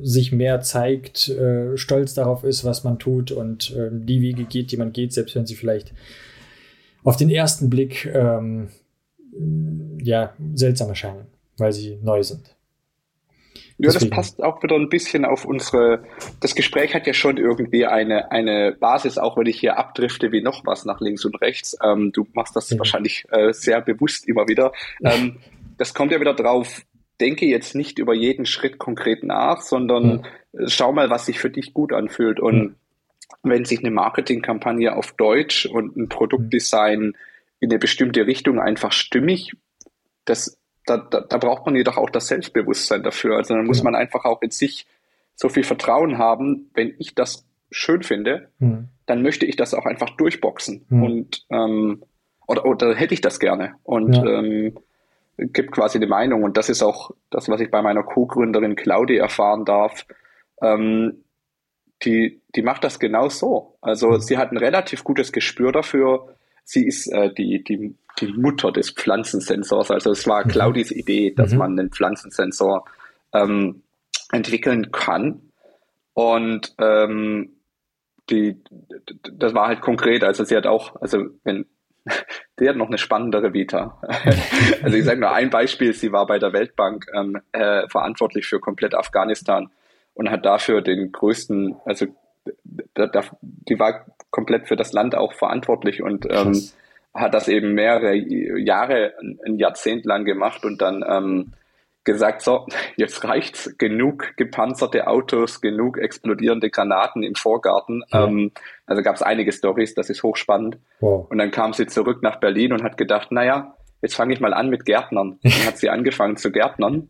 sich mehr zeigt, äh, stolz darauf ist, was man tut und äh, die Wege geht, die man geht, selbst wenn sie vielleicht auf den ersten Blick ähm, ja, seltsam erscheinen, weil sie neu sind. Ja, das passt auch wieder ein bisschen auf unsere, das Gespräch hat ja schon irgendwie eine, eine Basis, auch wenn ich hier abdrifte wie noch was nach links und rechts. Ähm, du machst das ja. wahrscheinlich äh, sehr bewusst immer wieder. Ähm, das kommt ja wieder drauf, denke jetzt nicht über jeden Schritt konkret nach, sondern ja. schau mal, was sich für dich gut anfühlt. Und ja. wenn sich eine Marketingkampagne auf Deutsch und ein Produktdesign in eine bestimmte Richtung einfach stimmig, das da, da, da braucht man jedoch auch das Selbstbewusstsein dafür. Also dann muss man einfach auch in sich so viel Vertrauen haben, wenn ich das schön finde, mhm. dann möchte ich das auch einfach durchboxen. Mhm. Und ähm, oder, oder hätte ich das gerne. Und ja. ähm, gibt quasi eine Meinung. Und das ist auch das, was ich bei meiner Co-Gründerin Claudi erfahren darf. Ähm, die, die macht das genau so. Also mhm. sie hat ein relativ gutes Gespür dafür. Sie ist äh, die, die die Mutter des Pflanzensensors. Also es war mhm. Claudis Idee, dass mhm. man einen Pflanzensensor ähm, entwickeln kann. Und ähm, die, das war halt konkret. Also sie hat auch, also wenn die hat noch eine spannendere Vita. also ich sage nur ein Beispiel, sie war bei der Weltbank ähm, äh, verantwortlich für komplett Afghanistan und hat dafür den größten, also da, da, die war komplett für das Land auch verantwortlich und ähm, hat das eben mehrere Jahre, ein Jahrzehnt lang gemacht und dann ähm, gesagt, so, jetzt reicht's, genug gepanzerte Autos, genug explodierende Granaten im Vorgarten. Ja. Ähm, also gab es einige Stories, das ist hochspannend. Wow. Und dann kam sie zurück nach Berlin und hat gedacht, naja, jetzt fange ich mal an mit Gärtnern. Dann hat sie angefangen zu Gärtnern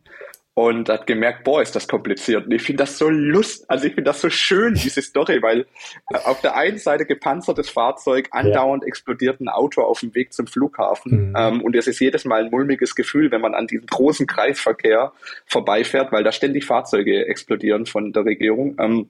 und hat gemerkt, boah, ist das kompliziert. Und ich finde das so lust, also ich finde das so schön, diese Story, weil äh, auf der einen Seite gepanzertes Fahrzeug, andauernd ja. explodiert ein Auto auf dem Weg zum Flughafen. Mhm. Ähm, und es ist jedes Mal ein mulmiges Gefühl, wenn man an diesem großen Kreisverkehr vorbeifährt, weil da ständig Fahrzeuge explodieren von der Regierung. Ähm,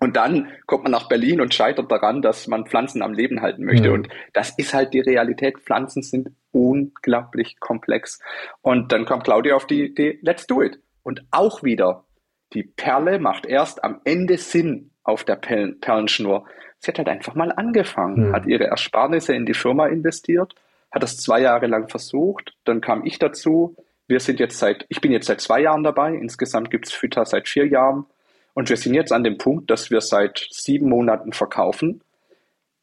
und dann kommt man nach Berlin und scheitert daran, dass man Pflanzen am Leben halten möchte. Mhm. Und das ist halt die Realität. Pflanzen sind unglaublich komplex. Und dann kommt Claudia auf die Idee, let's do it. Und auch wieder, die Perle macht erst am Ende Sinn auf der Perlen Perlenschnur. Sie hat halt einfach mal angefangen, mhm. hat ihre Ersparnisse in die Firma investiert, hat das zwei Jahre lang versucht, dann kam ich dazu. Wir sind jetzt seit, ich bin jetzt seit zwei Jahren dabei, insgesamt gibt es Fütter seit vier Jahren. Und wir sind jetzt an dem Punkt, dass wir seit sieben Monaten verkaufen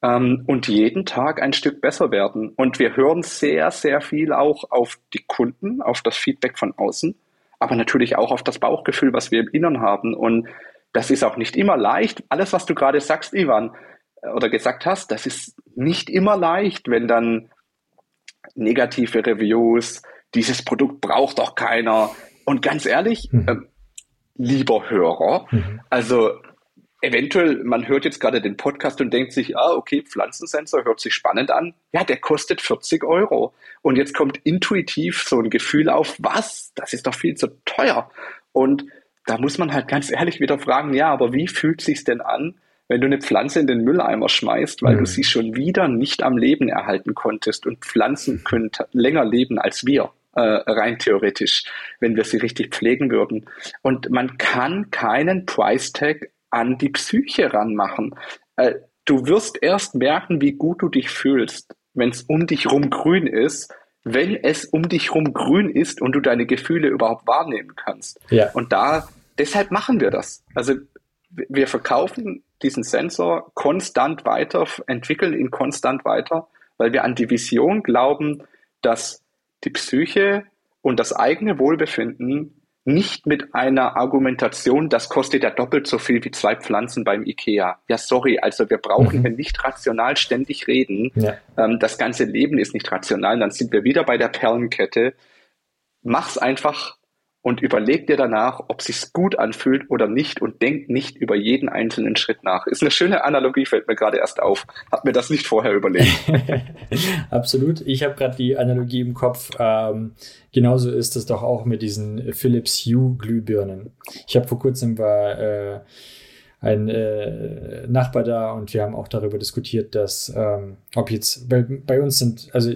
ähm, und jeden Tag ein Stück besser werden. Und wir hören sehr, sehr viel auch auf die Kunden, auf das Feedback von außen aber natürlich auch auf das Bauchgefühl, was wir im Innern haben. Und das ist auch nicht immer leicht. Alles, was du gerade sagst, Ivan, äh, oder gesagt hast, das ist nicht immer leicht, wenn dann negative Reviews, dieses Produkt braucht doch keiner. Und ganz ehrlich, mhm. äh, lieber Hörer, mhm. also eventuell, man hört jetzt gerade den Podcast und denkt sich, ah, okay, Pflanzensensor hört sich spannend an. Ja, der kostet 40 Euro. Und jetzt kommt intuitiv so ein Gefühl auf, was? Das ist doch viel zu teuer. Und da muss man halt ganz ehrlich wieder fragen, ja, aber wie fühlt sich's denn an, wenn du eine Pflanze in den Mülleimer schmeißt, weil mhm. du sie schon wieder nicht am Leben erhalten konntest und Pflanzen können länger leben als wir, äh, rein theoretisch, wenn wir sie richtig pflegen würden. Und man kann keinen Price Tag an die Psyche ranmachen. Äh, du wirst erst merken, wie gut du dich fühlst, wenn es um dich rum grün ist, wenn es um dich rum grün ist und du deine Gefühle überhaupt wahrnehmen kannst. Ja. Und da, deshalb machen wir das. Also wir verkaufen diesen Sensor konstant weiter, entwickeln ihn konstant weiter, weil wir an die Vision glauben, dass die Psyche und das eigene Wohlbefinden nicht mit einer Argumentation, das kostet ja doppelt so viel wie zwei Pflanzen beim Ikea. Ja, sorry, also wir brauchen mhm. nicht rational ständig reden. Ja. Ähm, das ganze Leben ist nicht rational. Dann sind wir wieder bei der Perlenkette. Mach's einfach und überleg dir danach, ob sich's gut anfühlt oder nicht und denk nicht über jeden einzelnen Schritt nach. Ist eine schöne Analogie, fällt mir gerade erst auf. Hab mir das nicht vorher überlegt. Absolut. Ich habe gerade die Analogie im Kopf. Ähm, genauso ist es doch auch mit diesen Philips Hue Glühbirnen. Ich habe vor kurzem war äh, ein äh, Nachbar da und wir haben auch darüber diskutiert, dass ähm, ob jetzt bei, bei uns sind, also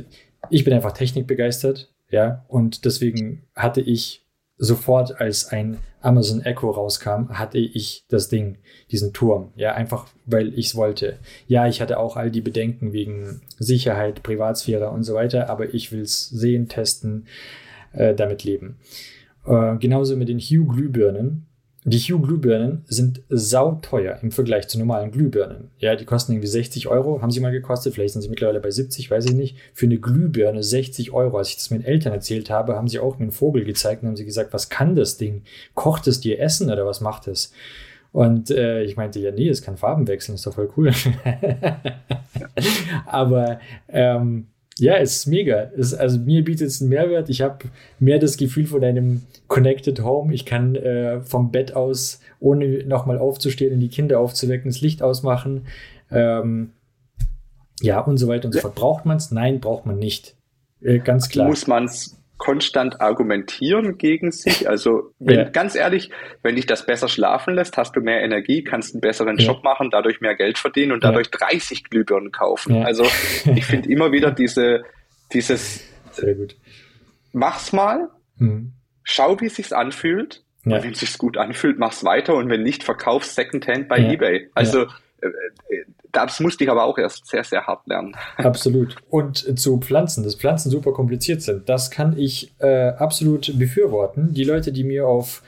ich bin einfach technikbegeistert, ja, und deswegen hatte ich sofort, als ein Amazon Echo rauskam, hatte ich das Ding, diesen Turm. Ja, einfach weil ich es wollte. Ja, ich hatte auch all die Bedenken wegen Sicherheit, Privatsphäre und so weiter, aber ich will es sehen, testen, äh, damit leben. Äh, genauso mit den Hue Glühbirnen. Die Hue Glühbirnen sind sauteuer im Vergleich zu normalen Glühbirnen. Ja, die kosten irgendwie 60 Euro, haben sie mal gekostet, vielleicht sind sie mittlerweile bei 70, weiß ich nicht. Für eine Glühbirne 60 Euro. Als ich das meinen Eltern erzählt habe, haben sie auch mir einen Vogel gezeigt und haben sie gesagt, was kann das Ding? Kocht es dir Essen oder was macht es? Und äh, ich meinte, ja, nee, es kann Farben wechseln, ist doch voll cool. Aber ähm, ja, es ist mega. Es, also mir bietet es einen Mehrwert. Ich habe mehr das Gefühl von einem Connected Home. Ich kann äh, vom Bett aus, ohne nochmal aufzustehen und die Kinder aufzuwecken, das Licht ausmachen. Ähm, ja, und so weiter und so fort. Braucht man es? Nein, braucht man nicht. Äh, ganz klar. Muss man es konstant argumentieren gegen sich. Also wenn, ja. ganz ehrlich, wenn dich das besser schlafen lässt, hast du mehr Energie, kannst einen besseren ja. Job machen, dadurch mehr Geld verdienen und dadurch ja. 30 Glühbirnen kaufen. Also ich finde immer wieder diese, dieses Sehr gut. Mach's mal, mhm. schau, wie es sich anfühlt. Und wenn es sich gut anfühlt, mach's weiter und wenn nicht, verkauf's Secondhand bei eBay. Also das musste ich aber auch erst sehr, sehr hart lernen. Absolut. Und zu Pflanzen, dass Pflanzen super kompliziert sind, das kann ich äh, absolut befürworten. Die Leute, die mir auf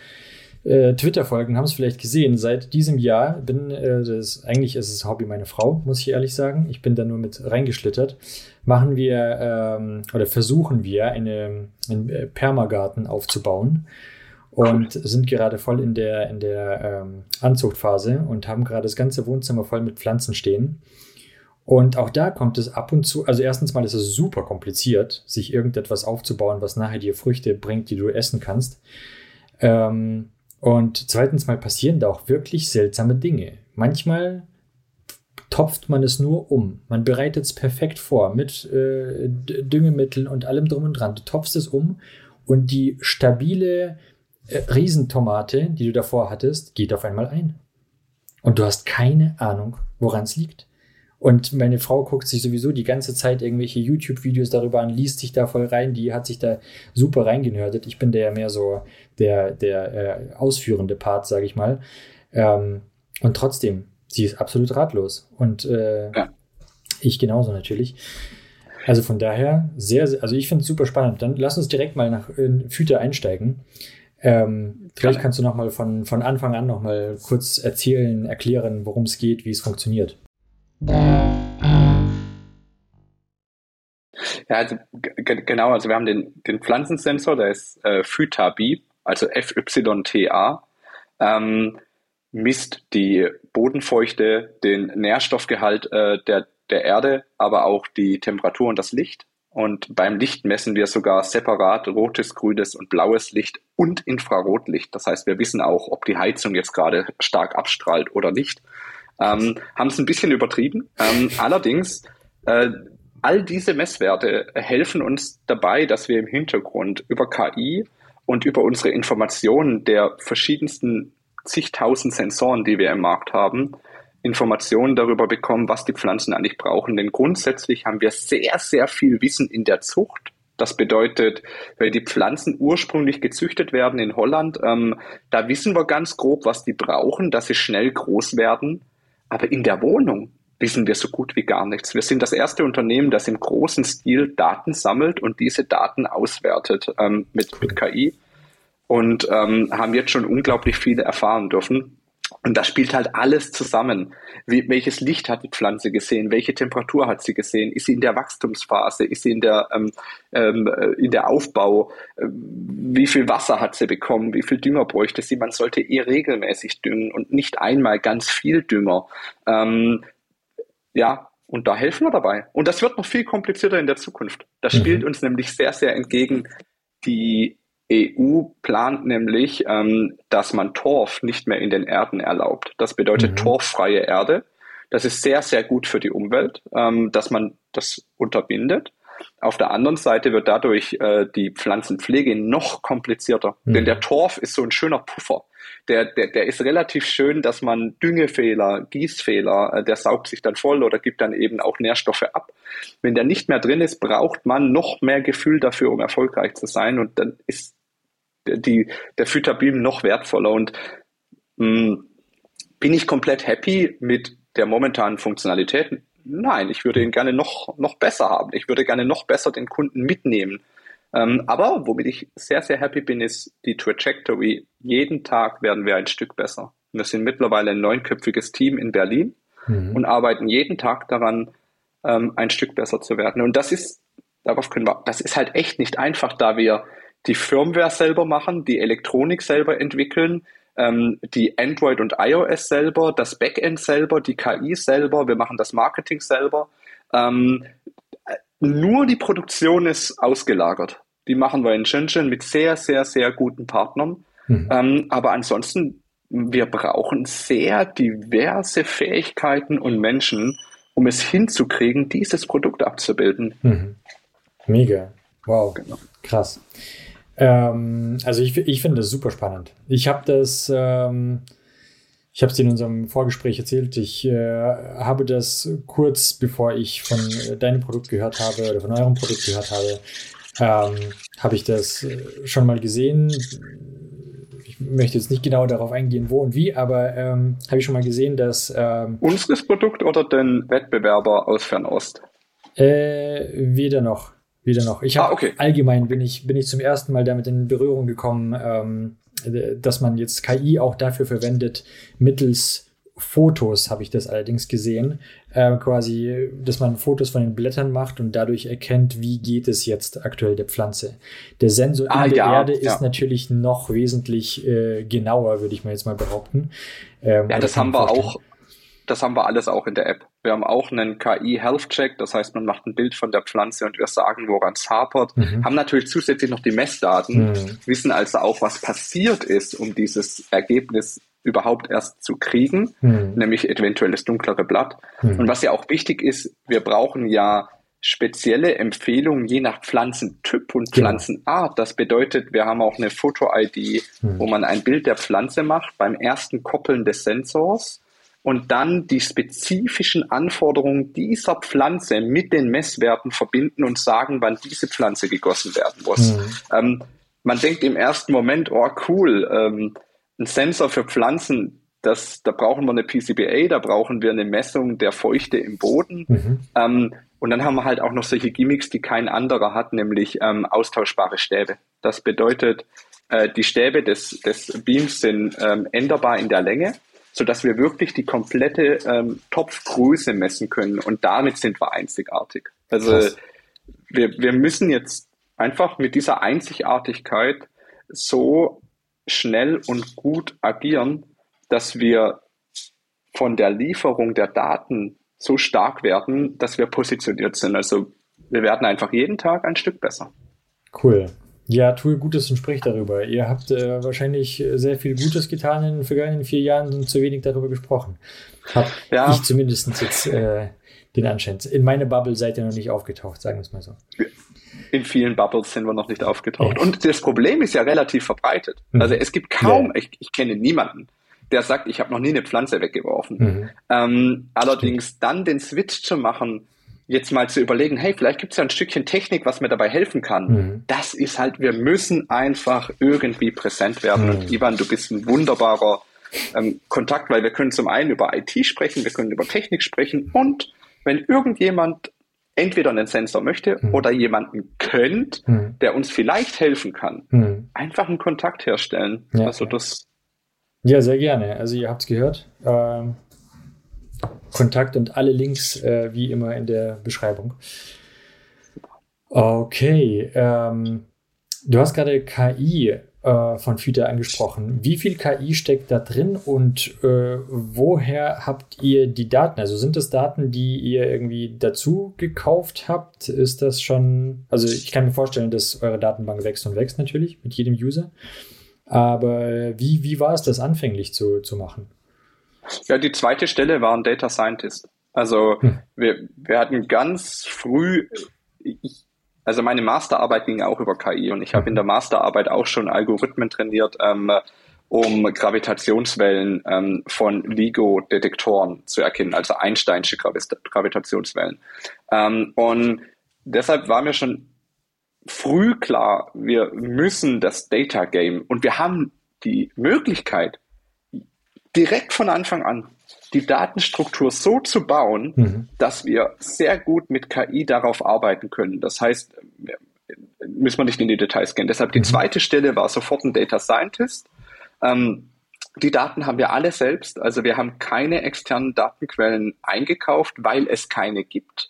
äh, Twitter folgen, haben es vielleicht gesehen. Seit diesem Jahr bin, äh, das, eigentlich ist es Hobby meiner Frau, muss ich ehrlich sagen. Ich bin da nur mit reingeschlittert. Machen wir ähm, oder versuchen wir eine, einen äh, Permagarten aufzubauen und sind gerade voll in der, in der ähm, Anzuchtphase und haben gerade das ganze Wohnzimmer voll mit Pflanzen stehen. Und auch da kommt es ab und zu, also erstens mal ist es super kompliziert, sich irgendetwas aufzubauen, was nachher dir Früchte bringt, die du essen kannst. Ähm, und zweitens mal passieren da auch wirklich seltsame Dinge. Manchmal topft man es nur um. Man bereitet es perfekt vor mit äh, Düngemitteln und allem drum und dran. Du topfst es um und die stabile Riesentomate, die du davor hattest, geht auf einmal ein. Und du hast keine Ahnung, woran es liegt. Und meine Frau guckt sich sowieso die ganze Zeit irgendwelche YouTube-Videos darüber an, liest sich da voll rein, die hat sich da super reingenördet. Ich bin der ja mehr so der, der äh, ausführende Part, sage ich mal. Ähm, und trotzdem, sie ist absolut ratlos. Und äh, ja. ich genauso natürlich. Also von daher, sehr, sehr also ich finde es super spannend. Dann lass uns direkt mal nach äh, Füter einsteigen. Ähm, vielleicht kannst du noch mal von, von Anfang an noch mal kurz erzählen, erklären, worum es geht, wie es funktioniert. Ja, also genau, also wir haben den, den Pflanzensensor, der ist äh, Phytabi, also FYTA, ähm, misst die Bodenfeuchte, den Nährstoffgehalt äh, der, der Erde, aber auch die Temperatur und das Licht. Und beim Licht messen wir sogar separat rotes, grünes und blaues Licht und Infrarotlicht. Das heißt, wir wissen auch, ob die Heizung jetzt gerade stark abstrahlt oder nicht. Ähm, haben es ein bisschen übertrieben. Ähm, allerdings, äh, all diese Messwerte helfen uns dabei, dass wir im Hintergrund über KI und über unsere Informationen der verschiedensten zigtausend Sensoren, die wir im Markt haben, Informationen darüber bekommen, was die Pflanzen eigentlich brauchen. Denn grundsätzlich haben wir sehr, sehr viel Wissen in der Zucht. Das bedeutet, wenn die Pflanzen ursprünglich gezüchtet werden in Holland, ähm, da wissen wir ganz grob, was die brauchen, dass sie schnell groß werden. Aber in der Wohnung wissen wir so gut wie gar nichts. Wir sind das erste Unternehmen, das im großen Stil Daten sammelt und diese Daten auswertet ähm, mit, mit KI und ähm, haben jetzt schon unglaublich viele erfahren dürfen. Und da spielt halt alles zusammen. Wie, welches Licht hat die Pflanze gesehen? Welche Temperatur hat sie gesehen? Ist sie in der Wachstumsphase? Ist sie in der, ähm, ähm, in der Aufbau? Äh, wie viel Wasser hat sie bekommen? Wie viel Dünger bräuchte sie? Man sollte eher regelmäßig düngen und nicht einmal ganz viel Dünger. Ähm, ja, und da helfen wir dabei. Und das wird noch viel komplizierter in der Zukunft. Das mhm. spielt uns nämlich sehr, sehr entgegen. Die EU plant nämlich, ähm, dass man Torf nicht mehr in den Erden erlaubt. Das bedeutet mhm. torffreie Erde. Das ist sehr, sehr gut für die Umwelt, ähm, dass man das unterbindet. Auf der anderen Seite wird dadurch äh, die Pflanzenpflege noch komplizierter. Mhm. Denn der Torf ist so ein schöner Puffer. Der, der, der ist relativ schön, dass man Düngefehler, Gießfehler, äh, der saugt sich dann voll oder gibt dann eben auch Nährstoffe ab. Wenn der nicht mehr drin ist, braucht man noch mehr Gefühl dafür, um erfolgreich zu sein. Und dann ist die, der Phytabilm noch wertvoller. Und mh, hm, bin ich komplett happy mit der momentanen Funktionalität? Nein, ich würde ihn gerne noch, noch besser haben. Ich würde gerne noch besser den Kunden mitnehmen. Ähm, aber womit ich sehr, sehr happy bin, ist die Trajectory. Jeden Tag werden wir ein Stück besser. Wir sind mittlerweile ein neunköpfiges Team in Berlin mhm. und arbeiten jeden Tag daran, ähm, ein Stück besser zu werden. Und das ist, darauf können wir, das ist halt echt nicht einfach, da wir die Firmware selber machen, die Elektronik selber entwickeln, ähm, die Android und iOS selber, das Backend selber, die KI selber, wir machen das Marketing selber. Ähm, nur die Produktion ist ausgelagert. Die machen wir in Shenzhen mit sehr, sehr, sehr guten Partnern. Mhm. Ähm, aber ansonsten, wir brauchen sehr diverse Fähigkeiten und Menschen, um es hinzukriegen, dieses Produkt abzubilden. Mhm. Mega. Wow. Genau. Krass. Ähm, also ich, ich finde das super spannend. Ich habe das, ähm, ich habe es dir in unserem Vorgespräch erzählt, ich äh, habe das kurz bevor ich von deinem Produkt gehört habe oder von eurem Produkt gehört habe, ähm, habe ich das äh, schon mal gesehen. Ich möchte jetzt nicht genau darauf eingehen, wo und wie, aber ähm, habe ich schon mal gesehen, dass. Ähm, Unseres Produkt oder den Wettbewerber aus Fernost? Äh, weder noch. Weder noch. Ich habe ah, okay. allgemein bin ich, bin ich zum ersten Mal damit in Berührung gekommen, ähm, dass man jetzt KI auch dafür verwendet, mittels Fotos habe ich das allerdings gesehen, äh, quasi, dass man Fotos von den Blättern macht und dadurch erkennt, wie geht es jetzt aktuell der Pflanze. Der Sensor ah, in der ja, Erde ja. ist natürlich noch wesentlich äh, genauer, würde ich mal jetzt mal behaupten. Ähm, ja, das haben wir auch. Das haben wir alles auch in der App. Wir haben auch einen KI Health Check, das heißt, man macht ein Bild von der Pflanze und wir sagen, woran es hapert. Mhm. Haben natürlich zusätzlich noch die Messdaten, mhm. wissen also auch, was passiert ist, um dieses Ergebnis überhaupt erst zu kriegen, hm. nämlich eventuell das dunklere Blatt. Hm. Und was ja auch wichtig ist, wir brauchen ja spezielle Empfehlungen je nach Pflanzentyp und genau. Pflanzenart. Das bedeutet, wir haben auch eine Foto-ID, hm. wo man ein Bild der Pflanze macht beim ersten Koppeln des Sensors und dann die spezifischen Anforderungen dieser Pflanze mit den Messwerten verbinden und sagen, wann diese Pflanze gegossen werden muss. Hm. Ähm, man denkt im ersten Moment, oh cool, ähm, ein Sensor für Pflanzen, das, da brauchen wir eine PCBA, da brauchen wir eine Messung der Feuchte im Boden. Mhm. Ähm, und dann haben wir halt auch noch solche Gimmicks, die kein anderer hat, nämlich ähm, austauschbare Stäbe. Das bedeutet, äh, die Stäbe des, des Beams sind ähm, änderbar in der Länge, sodass wir wirklich die komplette ähm, Topfgröße messen können. Und damit sind wir einzigartig. Also wir, wir müssen jetzt einfach mit dieser Einzigartigkeit so schnell und gut agieren, dass wir von der Lieferung der Daten so stark werden, dass wir positioniert sind. Also wir werden einfach jeden Tag ein Stück besser. Cool. Ja, tue Gutes und sprich darüber. Ihr habt äh, wahrscheinlich sehr viel Gutes getan in den vergangenen vier Jahren und zu wenig darüber gesprochen. Hab ja. ich zumindest jetzt äh, den Anschein. In meine Bubble seid ihr noch nicht aufgetaucht, sagen wir es mal so in vielen Bubbles sind wir noch nicht aufgetaucht. Und das Problem ist ja relativ verbreitet. Mhm. Also es gibt kaum, ja. ich, ich kenne niemanden, der sagt, ich habe noch nie eine Pflanze weggeworfen. Mhm. Ähm, allerdings dann den Switch zu machen, jetzt mal zu überlegen, hey, vielleicht gibt es ja ein Stückchen Technik, was mir dabei helfen kann. Mhm. Das ist halt, wir müssen einfach irgendwie präsent werden. Und mhm. Ivan, du bist ein wunderbarer ähm, Kontakt, weil wir können zum einen über IT sprechen, wir können über Technik sprechen und wenn irgendjemand entweder einen Sensor möchte mhm. oder jemanden könnt, mhm. der uns vielleicht helfen kann, mhm. einfach einen Kontakt herstellen. Ja, also das. Ja, sehr gerne. Also ihr habt es gehört. Ähm, Kontakt und alle Links äh, wie immer in der Beschreibung. Okay. Ähm, du hast gerade KI äh, von FITA angesprochen. Wie viel KI steckt da drin und äh, woher habt ihr die Daten? Also sind das Daten, die ihr irgendwie dazu gekauft habt? Ist das schon, also ich kann mir vorstellen, dass eure Datenbank wächst und wächst natürlich mit jedem User. Aber wie, wie war es, das anfänglich zu, zu machen? Ja, die zweite Stelle war ein Data Scientist. Also hm. wir, wir hatten ganz früh, ich, also meine Masterarbeit ging auch über KI und ich habe in der Masterarbeit auch schon Algorithmen trainiert, ähm, um Gravitationswellen ähm, von LIGO-Detektoren zu erkennen, also Einsteinsche Gravitationswellen. Ähm, und deshalb war mir schon früh klar, wir müssen das Data Game und wir haben die Möglichkeit, direkt von Anfang an die Datenstruktur so zu bauen, mhm. dass wir sehr gut mit KI darauf arbeiten können. Das heißt, müssen wir nicht in die Details gehen. Deshalb die mhm. zweite Stelle war sofort ein Data Scientist. Ähm, die Daten haben wir alle selbst. Also wir haben keine externen Datenquellen eingekauft, weil es keine gibt.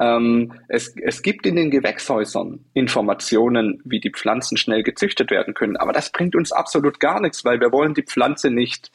Ähm, es, es gibt in den Gewächshäusern Informationen, wie die Pflanzen schnell gezüchtet werden können. Aber das bringt uns absolut gar nichts, weil wir wollen die Pflanze nicht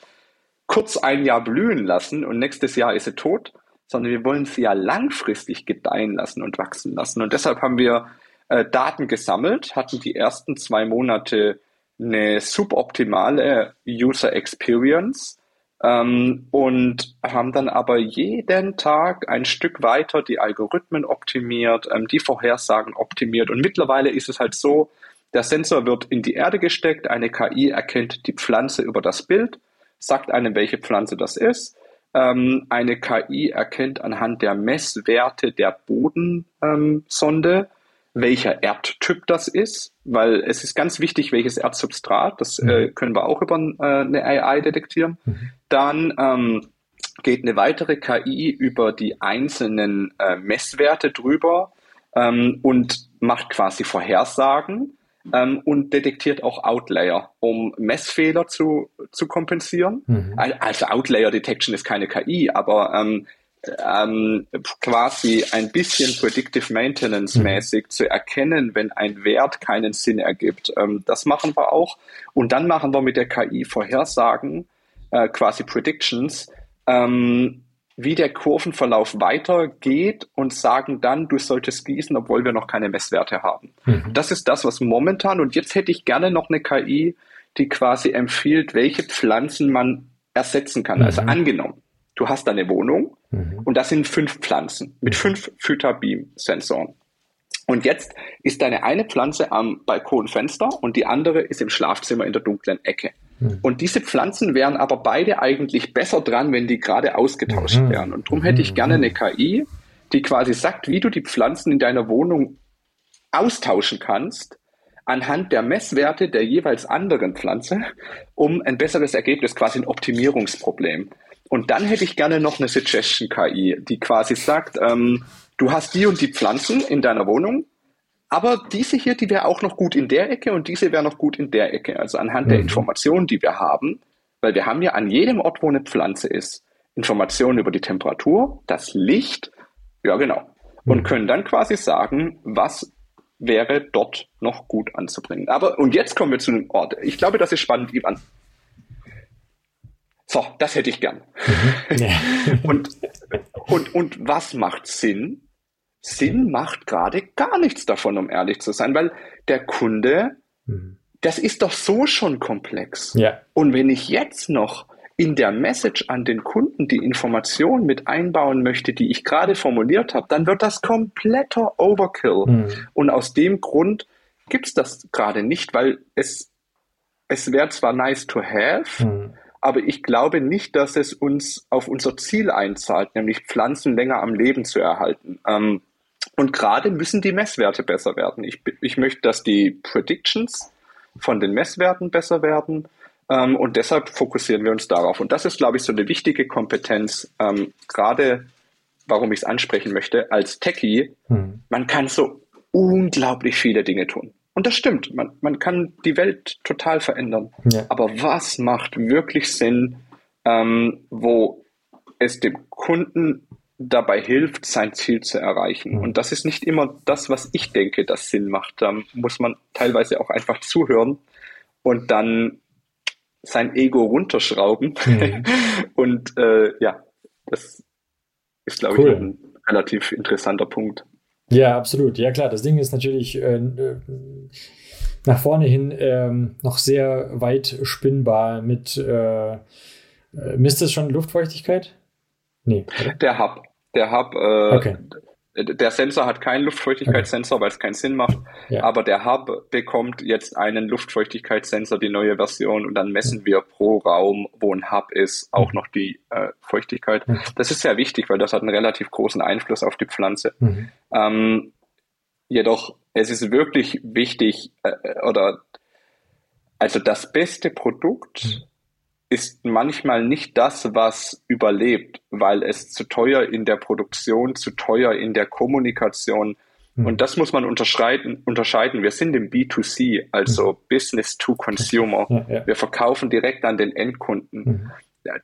kurz ein Jahr blühen lassen und nächstes Jahr ist sie tot, sondern wir wollen sie ja langfristig gedeihen lassen und wachsen lassen. Und deshalb haben wir äh, Daten gesammelt, hatten die ersten zwei Monate eine suboptimale User Experience ähm, und haben dann aber jeden Tag ein Stück weiter die Algorithmen optimiert, ähm, die Vorhersagen optimiert. Und mittlerweile ist es halt so, der Sensor wird in die Erde gesteckt, eine KI erkennt die Pflanze über das Bild sagt einem, welche Pflanze das ist. Ähm, eine KI erkennt anhand der Messwerte der Bodensonde, welcher Erdtyp das ist, weil es ist ganz wichtig, welches Erdsubstrat, das äh, mhm. können wir auch über äh, eine AI detektieren. Mhm. Dann ähm, geht eine weitere KI über die einzelnen äh, Messwerte drüber ähm, und macht quasi Vorhersagen ähm, und detektiert auch Outlayer, um Messfehler zu, zu kompensieren. Mhm. Also Outlayer Detection ist keine KI, aber ähm, ähm, quasi ein bisschen Predictive Maintenance mäßig mhm. zu erkennen, wenn ein Wert keinen Sinn ergibt. Ähm, das machen wir auch. Und dann machen wir mit der KI Vorhersagen, äh, quasi Predictions, ähm, wie der Kurvenverlauf weitergeht und sagen dann, du solltest gießen, obwohl wir noch keine Messwerte haben. Mhm. Das ist das, was momentan, und jetzt hätte ich gerne noch eine KI, die quasi empfiehlt, welche Pflanzen man ersetzen kann. Also mhm. Also angenommen, du hast eine Wohnung mhm. und das sind fünf Pflanzen mit fünf Phyta-Beam-Sensoren. Und jetzt ist deine eine Pflanze am Balkonfenster und die andere ist im Schlafzimmer in der dunklen Ecke. Mhm. Und diese Pflanzen wären aber beide eigentlich besser dran, wenn die gerade ausgetauscht mhm. wären. Und darum hätte ich gerne eine KI, die quasi sagt, wie du die Pflanzen in deiner Wohnung austauschen kannst, anhand der Messwerte der jeweils anderen Pflanze, um ein besseres Ergebnis, quasi ein Optimierungsproblem. Und dann hätte ich gerne noch eine Suggestion KI, die quasi sagt, ähm, du hast die und die Pflanzen in deiner Wohnung, aber diese hier, die wäre auch noch gut in der Ecke und diese wäre noch gut in der Ecke. Also anhand mhm. der Informationen, die wir haben, weil wir haben ja an jedem Ort, wo eine Pflanze ist, Informationen über die Temperatur, das Licht, ja genau, und mhm. können dann quasi sagen, was wäre dort noch gut anzubringen. Aber, und jetzt kommen wir zu einem Ort. Ich glaube, das ist spannend, Ivan. So, das hätte ich gern. Mhm. Und, und, und was macht Sinn? Sinn macht gerade gar nichts davon, um ehrlich zu sein, weil der Kunde, mhm. das ist doch so schon komplex. Ja. Und wenn ich jetzt noch in der Message an den Kunden die Information mit einbauen möchte, die ich gerade formuliert habe, dann wird das kompletter Overkill. Mhm. Und aus dem Grund gibt es das gerade nicht, weil es, es wäre zwar nice to have, mhm. aber ich glaube nicht, dass es uns auf unser Ziel einzahlt, nämlich Pflanzen länger am Leben zu erhalten. Ähm, und gerade müssen die Messwerte besser werden. Ich, ich möchte, dass die Predictions von den Messwerten besser werden. Ähm, und deshalb fokussieren wir uns darauf. Und das ist, glaube ich, so eine wichtige Kompetenz, ähm, gerade warum ich es ansprechen möchte, als Techie. Hm. Man kann so unglaublich viele Dinge tun. Und das stimmt. Man, man kann die Welt total verändern. Ja. Aber was macht wirklich Sinn, ähm, wo es dem Kunden dabei hilft, sein Ziel zu erreichen. Und das ist nicht immer das, was ich denke, das Sinn macht. Da muss man teilweise auch einfach zuhören und dann sein Ego runterschrauben. Mhm. und äh, ja, das ist, glaube cool. ich, ein relativ interessanter Punkt. Ja, absolut. Ja, klar. Das Ding ist natürlich äh, nach vorne hin ähm, noch sehr weit spinnbar mit. Äh, äh misst es schon Luftfeuchtigkeit? Nee. Oder? Der Hub. Der Hub, äh, okay. Der Sensor hat keinen Luftfeuchtigkeitssensor, weil es keinen Sinn macht. Ja. Aber der Hub bekommt jetzt einen Luftfeuchtigkeitssensor, die neue Version, und dann messen wir pro Raum, wo ein Hub ist, auch mhm. noch die äh, Feuchtigkeit. Mhm. Das ist sehr wichtig, weil das hat einen relativ großen Einfluss auf die Pflanze. Mhm. Ähm, jedoch, es ist wirklich wichtig, äh, oder also das beste Produkt mhm ist manchmal nicht das, was überlebt, weil es zu teuer in der Produktion, zu teuer in der Kommunikation. Mhm. Und das muss man unterscheiden, unterscheiden. Wir sind im B2C, also mhm. Business to Consumer. Ja, ja. Wir verkaufen direkt an den Endkunden. Mhm.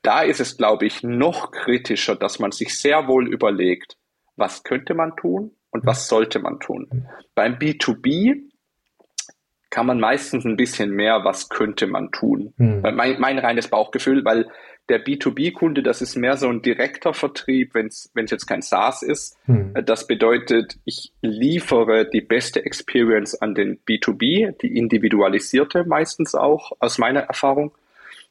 Da ist es, glaube ich, noch kritischer, dass man sich sehr wohl überlegt, was könnte man tun und was sollte man tun. Mhm. Beim B2B kann man meistens ein bisschen mehr, was könnte man tun. Hm. Mein, mein reines Bauchgefühl, weil der B2B-Kunde, das ist mehr so ein direkter Vertrieb, wenn es jetzt kein SaaS ist. Hm. Das bedeutet, ich liefere die beste Experience an den B2B, die individualisierte meistens auch, aus meiner Erfahrung.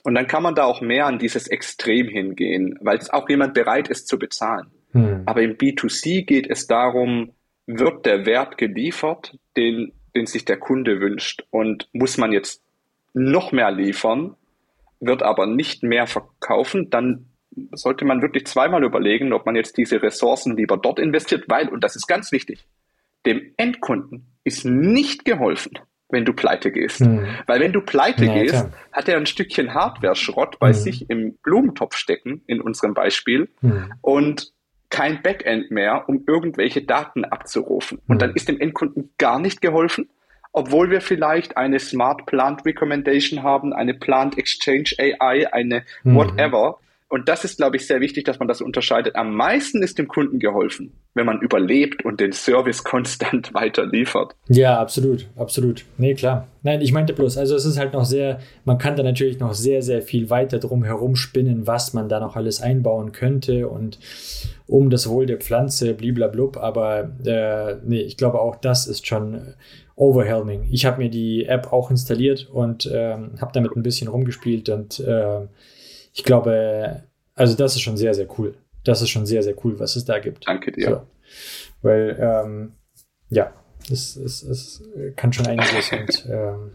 Und dann kann man da auch mehr an dieses Extrem hingehen, weil es auch jemand bereit ist zu bezahlen. Hm. Aber im B2C geht es darum, wird der Wert geliefert, den den sich der Kunde wünscht. Und muss man jetzt noch mehr liefern, wird aber nicht mehr verkaufen, dann sollte man wirklich zweimal überlegen, ob man jetzt diese Ressourcen lieber dort investiert, weil, und das ist ganz wichtig, dem Endkunden ist nicht geholfen, wenn du pleite gehst. Mhm. Weil wenn du pleite ja, gehst, klar. hat er ein Stückchen Hardware-Schrott bei mhm. sich im Blumentopf stecken, in unserem Beispiel, mhm. und kein Backend mehr, um irgendwelche Daten abzurufen. Und dann hm. ist dem Endkunden gar nicht geholfen. obwohl wir vielleicht eine Smart Plant Recommendation haben, eine Plant Exchange AI, eine mhm. whatever. Und das ist, glaube ich, sehr wichtig, dass man das unterscheidet. Am meisten ist dem Kunden geholfen, wenn man überlebt und den Service konstant weiter liefert. Ja, absolut, absolut. Nee, klar. Nein, ich meinte bloß, also es ist halt noch sehr, man kann da natürlich noch sehr, sehr viel weiter drum herum spinnen, was man da noch alles einbauen könnte und um das Wohl der Pflanze, bliblablub. Aber äh, nee, ich glaube auch, das ist schon overwhelming. Ich habe mir die App auch installiert und ähm, habe damit ein bisschen rumgespielt und äh, ich glaube, also das ist schon sehr, sehr cool. Das ist schon sehr, sehr cool, was es da gibt. Danke dir. So. Weil, ähm, ja, es, es, es kann schon einiges. und ähm,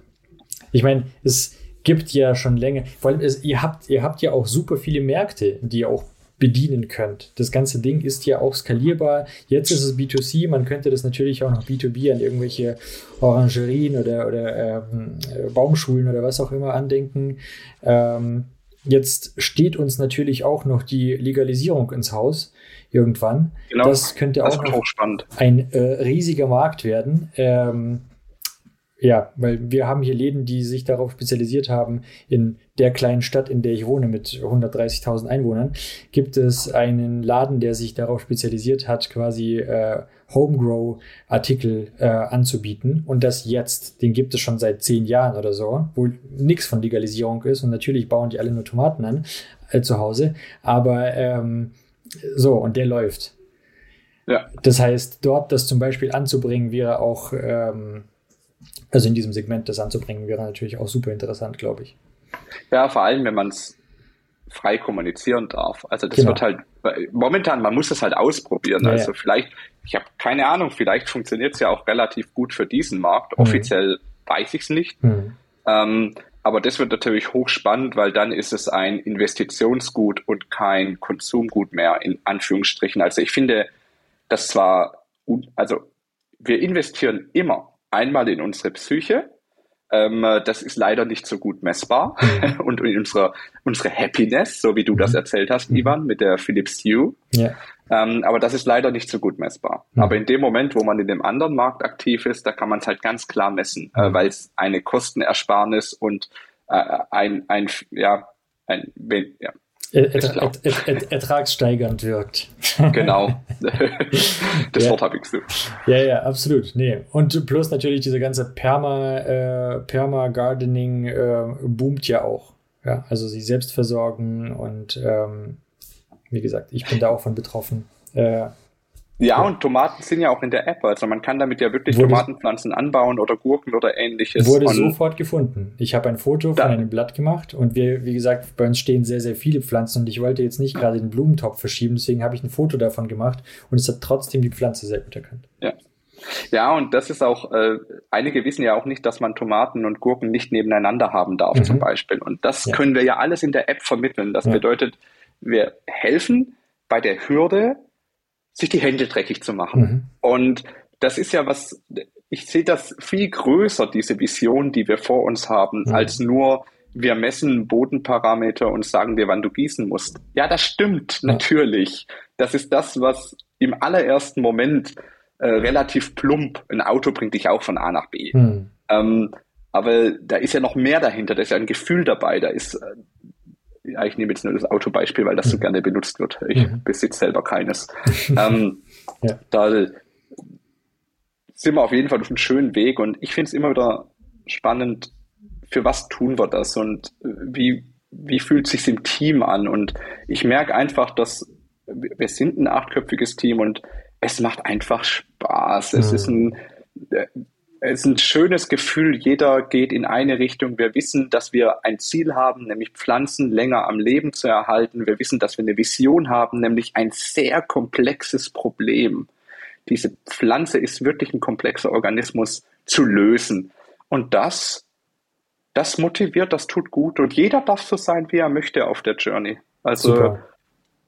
ich meine, es gibt ja schon länger, vor allem, es, ihr, habt, ihr habt ja auch super viele Märkte, die ihr auch bedienen könnt. Das ganze Ding ist ja auch skalierbar. Jetzt ist es B2C, man könnte das natürlich auch noch B2B an irgendwelche Orangerien oder, oder ähm, Baumschulen oder was auch immer andenken. Ähm, Jetzt steht uns natürlich auch noch die Legalisierung ins Haus irgendwann. Genau. Das könnte auch, das noch ein äh, riesiger Markt werden. Ähm, ja, weil wir haben hier Läden, die sich darauf spezialisiert haben. In der kleinen Stadt, in der ich wohne, mit 130.000 Einwohnern, gibt es einen Laden, der sich darauf spezialisiert hat, quasi äh, Homegrow-Artikel äh, anzubieten. Und das jetzt, den gibt es schon seit zehn Jahren oder so, wo nichts von Legalisierung ist. Und natürlich bauen die alle nur Tomaten an äh, zu Hause. Aber ähm, so, und der läuft. Ja. Das heißt, dort das zum Beispiel anzubringen, wäre auch ähm, also in diesem Segment das anzubringen, wäre natürlich auch super interessant, glaube ich. Ja, vor allem, wenn man es frei kommunizieren darf. Also das genau. wird halt, momentan, man muss es halt ausprobieren. Ja, also vielleicht, ich habe keine Ahnung, vielleicht funktioniert es ja auch relativ gut für diesen Markt. Mhm. Offiziell weiß ich es nicht. Mhm. Ähm, aber das wird natürlich hochspannend, weil dann ist es ein Investitionsgut und kein Konsumgut mehr, in Anführungsstrichen. Also ich finde, das zwar, also wir investieren immer einmal in unsere Psyche. Ähm, das ist leider nicht so gut messbar. Mhm. Und unsere, unsere Happiness, so wie du mhm. das erzählt hast, mhm. Ivan, mit der Philips Hue. Ja. Ähm, aber das ist leider nicht so gut messbar. Mhm. Aber in dem Moment, wo man in dem anderen Markt aktiv ist, da kann man es halt ganz klar messen, äh, mhm. weil es eine Kostenersparnis und äh, ein, ein, ja, ein, ja, Ertra er ertragssteigernd wirkt. Genau. das ja. Wort habe ich so. Ja, ja, absolut. Nee. Und plus natürlich diese ganze Perma, äh, Perma-Gardening äh, boomt ja auch. Ja, also sie selbst versorgen und ähm, wie gesagt, ich bin da auch von betroffen. Äh, ja, und Tomaten sind ja auch in der App. Also man kann damit ja wirklich wurde, Tomatenpflanzen anbauen oder Gurken oder ähnliches. Wurde und sofort gefunden. Ich habe ein Foto von einem Blatt gemacht und wir, wie gesagt, bei uns stehen sehr, sehr viele Pflanzen und ich wollte jetzt nicht gerade den Blumentopf verschieben, deswegen habe ich ein Foto davon gemacht und es hat trotzdem die Pflanze sehr gut erkannt. Ja. Ja, und das ist auch, äh, einige wissen ja auch nicht, dass man Tomaten und Gurken nicht nebeneinander haben darf, mhm. zum Beispiel. Und das ja. können wir ja alles in der App vermitteln. Das ja. bedeutet, wir helfen bei der Hürde, sich die Hände dreckig zu machen. Mhm. Und das ist ja was, ich sehe das viel größer, diese Vision, die wir vor uns haben, mhm. als nur, wir messen Bodenparameter und sagen dir, wann du gießen musst. Ja, das stimmt, ja. natürlich. Das ist das, was im allerersten Moment äh, relativ plump, ein Auto bringt dich auch von A nach B. Mhm. Ähm, aber da ist ja noch mehr dahinter, da ist ja ein Gefühl dabei, da ist äh, ja, ich nehme jetzt nur das Autobeispiel, weil das so mhm. gerne benutzt wird. Ich mhm. besitze selber keines. ähm, ja. Da sind wir auf jeden Fall auf einem schönen Weg und ich finde es immer wieder spannend, für was tun wir das und wie, wie fühlt es sich im Team an? Und ich merke einfach, dass wir sind ein achtköpfiges Team und es macht einfach Spaß. Es mhm. ist ein, es ist ein schönes Gefühl, jeder geht in eine Richtung. Wir wissen, dass wir ein Ziel haben, nämlich Pflanzen länger am Leben zu erhalten. Wir wissen, dass wir eine Vision haben, nämlich ein sehr komplexes Problem. Diese Pflanze ist wirklich ein komplexer Organismus zu lösen. Und das, das motiviert, das tut gut. Und jeder darf so sein, wie er möchte auf der Journey. Also, Super.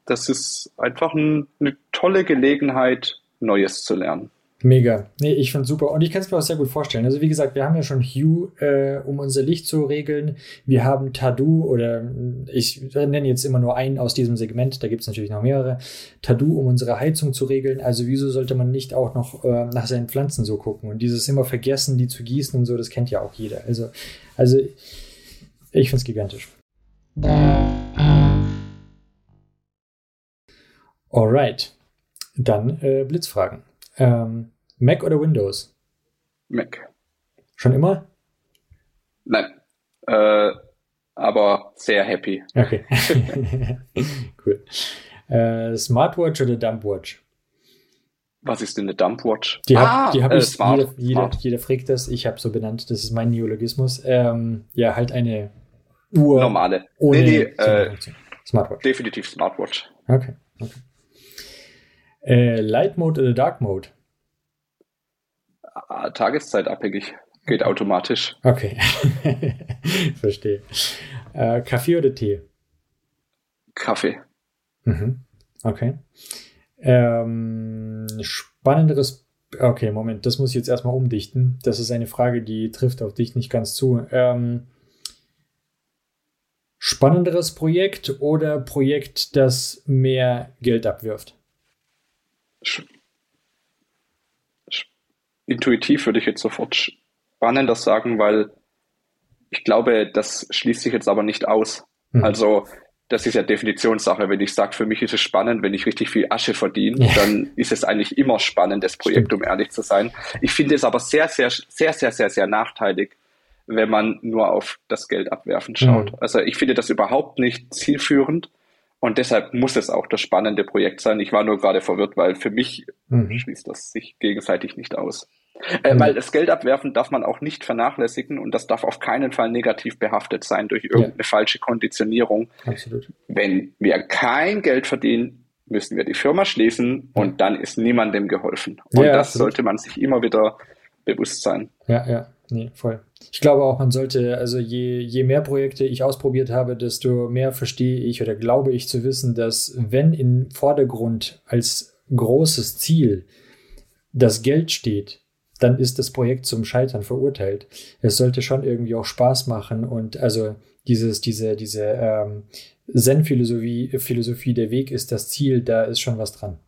das ist einfach ein, eine tolle Gelegenheit, Neues zu lernen. Mega. Nee, ich finde super. Und ich kann es mir auch sehr gut vorstellen. Also, wie gesagt, wir haben ja schon Hue, äh, um unser Licht zu regeln. Wir haben Tadu oder ich nenne jetzt immer nur einen aus diesem Segment. Da gibt es natürlich noch mehrere. Tadu, um unsere Heizung zu regeln. Also, wieso sollte man nicht auch noch äh, nach seinen Pflanzen so gucken? Und dieses immer vergessen, die zu gießen und so, das kennt ja auch jeder. Also, also ich finde es gigantisch. Alright. Dann äh, Blitzfragen. Ähm, Mac oder Windows? Mac. Schon immer? Nein. Äh, aber sehr happy. Okay. cool. Äh, Smartwatch oder Dumpwatch? Was ist denn eine Dumpwatch? Die habe ah, hab äh, ich, smart, jeder, jeder, jeder, fragt das, ich habe so benannt, das ist mein Neologismus. Ähm, ja, halt eine Uhr. Normale. Ohne nee, nee, äh, Smartwatch. Definitiv Smartwatch. Okay, okay. Äh, Light Mode oder Dark Mode? Ah, Tageszeitabhängig. Geht automatisch. Okay. Verstehe. Äh, Kaffee oder Tee? Kaffee. Mhm. Okay. Ähm, spannenderes. Okay, Moment, das muss ich jetzt erstmal umdichten. Das ist eine Frage, die trifft auf dich nicht ganz zu. Ähm, spannenderes Projekt oder Projekt, das mehr Geld abwirft? Intuitiv würde ich jetzt sofort spannender sagen, weil ich glaube, das schließt sich jetzt aber nicht aus. Mhm. Also das ist ja Definitionssache. Wenn ich sage, für mich ist es spannend, wenn ich richtig viel Asche verdiene, ja. dann ist es eigentlich immer spannendes Projekt, Stimmt. um ehrlich zu sein. Ich finde es aber sehr, sehr, sehr, sehr, sehr, sehr nachteilig, wenn man nur auf das Geld abwerfen schaut. Mhm. Also ich finde das überhaupt nicht zielführend. Und deshalb muss es auch das spannende Projekt sein. Ich war nur gerade verwirrt, weil für mich mhm. schließt das sich gegenseitig nicht aus. Äh, mhm. Weil das Geld abwerfen darf man auch nicht vernachlässigen und das darf auf keinen Fall negativ behaftet sein durch irgendeine ja. falsche Konditionierung. Absolut. Wenn wir kein Geld verdienen, müssen wir die Firma schließen und dann ist niemandem geholfen. Und ja, das absolut. sollte man sich immer wieder bewusst sein. Ja, ja, nee, voll. Ich glaube auch, man sollte, also je, je mehr Projekte ich ausprobiert habe, desto mehr verstehe ich oder glaube ich zu wissen, dass wenn im Vordergrund als großes Ziel das Geld steht, dann ist das Projekt zum Scheitern verurteilt. Es sollte schon irgendwie auch Spaß machen und also dieses, diese, diese ähm, Zen-Philosophie, Philosophie, der Weg ist das Ziel, da ist schon was dran.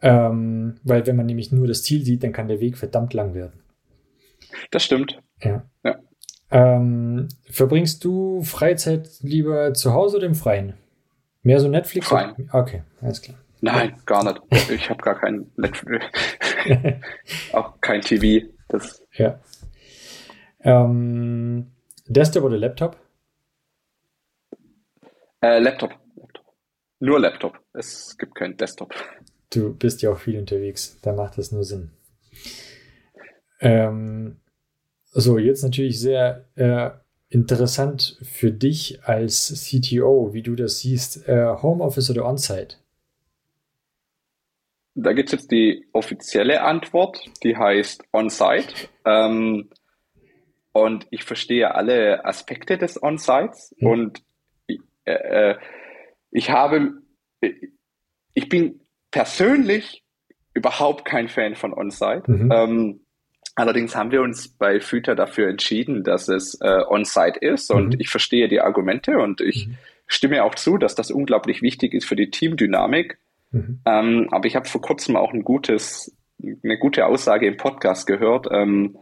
Ähm, weil wenn man nämlich nur das Ziel sieht, dann kann der Weg verdammt lang werden. Das stimmt. Ja. ja. Ähm, verbringst du Freizeit lieber zu Hause oder im Freien? Mehr so Netflix? Freien. Okay, alles klar. Nein, gar nicht. Ich habe gar kein Netflix. auch kein TV. Das ja. Ähm, Desktop oder Laptop? Äh, Laptop. Laptop. Nur Laptop. Es gibt keinen Desktop. Du bist ja auch viel unterwegs. Da macht das nur Sinn. Ähm, so, jetzt natürlich sehr äh, interessant für dich als CTO, wie du das siehst. Äh, Homeoffice oder On-Site? Da gibt es jetzt die offizielle Antwort, die heißt On-Site. Ähm, und ich verstehe alle Aspekte des On-Sites hm. und äh, äh, ich habe, ich bin persönlich überhaupt kein Fan von On-Site. Mhm. Ähm, allerdings haben wir uns bei Füter dafür entschieden, dass es äh, On-Site ist und mhm. ich verstehe die Argumente und ich mhm. stimme auch zu, dass das unglaublich wichtig ist für die Teamdynamik. Mhm. Ähm, aber ich habe vor kurzem auch ein gutes, eine gute Aussage im Podcast gehört. Ähm,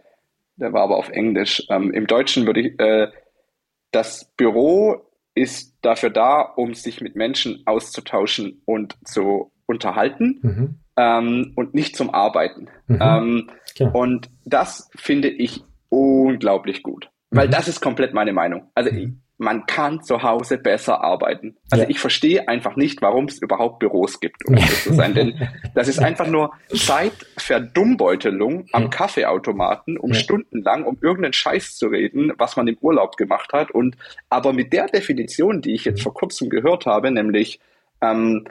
der war aber auf Englisch. Ähm, Im Deutschen würde ich, äh, das Büro ist dafür da, um sich mit Menschen auszutauschen und zu unterhalten mhm. ähm, und nicht zum Arbeiten. Mhm. Ähm, ja. Und das finde ich unglaublich gut, weil mhm. das ist komplett meine Meinung. Also mhm man kann zu Hause besser arbeiten. Also ja. ich verstehe einfach nicht, warum es überhaupt Büros gibt, um das zu sein. Denn das ist einfach nur Zeitverdummbeutelung am Kaffeeautomaten, um ja. stundenlang um irgendeinen Scheiß zu reden, was man im Urlaub gemacht hat. Und aber mit der Definition, die ich jetzt vor kurzem gehört habe, nämlich ähm,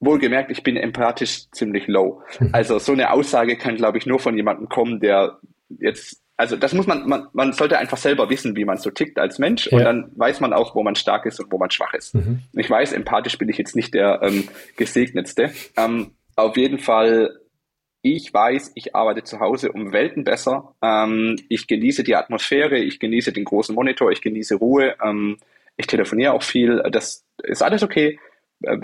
wohlgemerkt, ich bin empathisch ziemlich low. Mhm. Also so eine Aussage kann, glaube ich, nur von jemandem kommen, der jetzt also das muss man, man, man sollte einfach selber wissen, wie man so tickt als Mensch ja. und dann weiß man auch, wo man stark ist und wo man schwach ist. Mhm. Ich weiß, empathisch bin ich jetzt nicht der ähm, gesegnetste. Ähm, auf jeden Fall ich weiß, ich arbeite zu Hause um Welten besser. Ähm, ich genieße die Atmosphäre, ich genieße den großen Monitor, ich genieße Ruhe. Ähm, ich telefoniere auch viel. Das ist alles okay. Äh,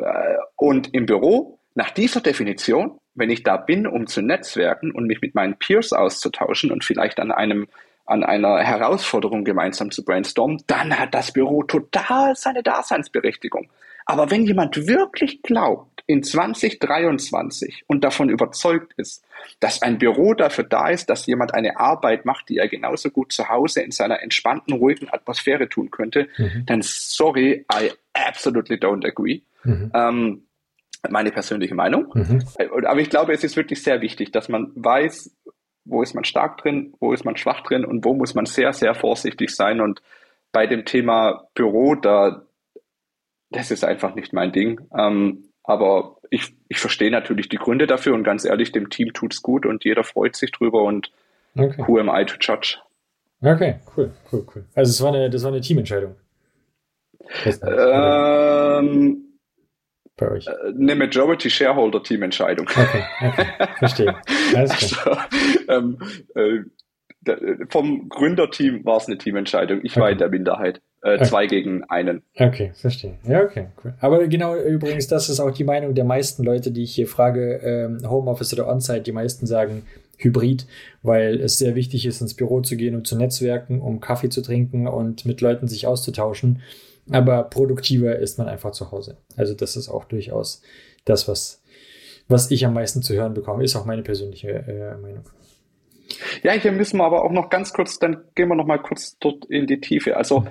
und im Büro, nach dieser Definition, wenn ich da bin, um zu netzwerken und mich mit meinen Peers auszutauschen und vielleicht an einem an einer Herausforderung gemeinsam zu brainstormen, dann hat das Büro total seine Daseinsberechtigung. Aber wenn jemand wirklich glaubt, in 2023 und davon überzeugt ist, dass ein Büro dafür da ist, dass jemand eine Arbeit macht, die er genauso gut zu Hause in seiner entspannten, ruhigen Atmosphäre tun könnte, mhm. dann sorry, I absolutely don't agree. Mhm. Ähm, meine persönliche Meinung. Mhm. Aber ich glaube, es ist wirklich sehr wichtig, dass man weiß, wo ist man stark drin, wo ist man schwach drin und wo muss man sehr, sehr vorsichtig sein. Und bei dem Thema Büro, da, das ist einfach nicht mein Ding. Ähm, aber ich, ich verstehe natürlich die Gründe dafür und ganz ehrlich, dem Team tut es gut und jeder freut sich drüber und okay. who am I to judge? Okay, cool, cool, cool. Also es war eine, das war eine Teamentscheidung. Ähm, bei euch? Äh, eine Majority Shareholder Teamentscheidung. Okay, okay, verstehe. Alles klar. Also, ähm, äh, vom Gründerteam war es eine Teamentscheidung. Ich okay. war in der Minderheit. Äh, okay. Zwei gegen einen. Okay, verstehe. Ja, okay, cool. Aber genau übrigens, das ist auch die Meinung der meisten Leute, die ich hier frage, ähm, Homeoffice oder On-Site. Die meisten sagen Hybrid, weil es sehr wichtig ist, ins Büro zu gehen und zu netzwerken, um Kaffee zu trinken und mit Leuten sich auszutauschen. Aber produktiver ist man einfach zu Hause. Also das ist auch durchaus das, was, was ich am meisten zu hören bekomme, ist auch meine persönliche äh, Meinung. Ja, hier müssen wir aber auch noch ganz kurz, dann gehen wir noch mal kurz dort in die Tiefe. Also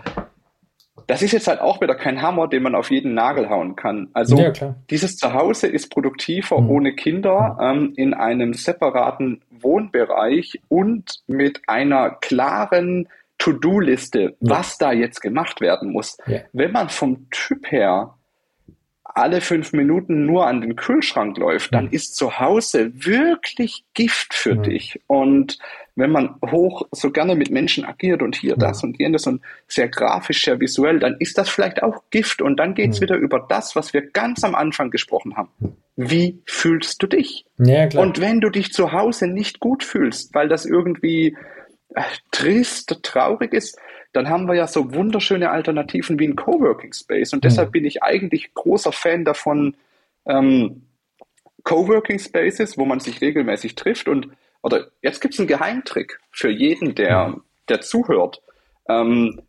das ist jetzt halt auch wieder kein Hammer, den man auf jeden Nagel hauen kann. Also ja, dieses Zuhause ist produktiver mhm. ohne Kinder ähm, in einem separaten Wohnbereich und mit einer klaren To-Do-Liste, was da jetzt gemacht werden muss. Ja. Wenn man vom Typ her alle fünf Minuten nur an den Kühlschrank läuft, dann ist zu Hause wirklich Gift für ja. dich. Und wenn man hoch so gerne mit Menschen agiert und hier das und jenes und sehr grafisch, sehr visuell, dann ist das vielleicht auch Gift. Und dann geht's wieder über das, was wir ganz am Anfang gesprochen haben. Wie fühlst du dich? Ja, und wenn du dich zu Hause nicht gut fühlst, weil das irgendwie trist, traurig ist, dann haben wir ja so wunderschöne Alternativen wie ein Coworking Space. Und deshalb mhm. bin ich eigentlich großer Fan davon, ähm, Coworking Spaces, wo man sich regelmäßig trifft. Und oder jetzt gibt es einen Geheimtrick für jeden, der, mhm. der zuhört. Ähm,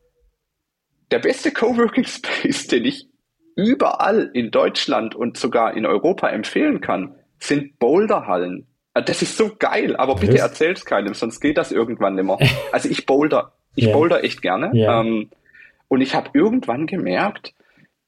der beste Coworking Space, den ich überall in Deutschland und sogar in Europa empfehlen kann, sind Boulderhallen. Ah, das ist so geil, aber bitte Was? erzähl's keinem, sonst geht das irgendwann nicht mehr. Also ich boulder, ich yeah. boulder echt gerne. Yeah. Ähm, und ich habe irgendwann gemerkt,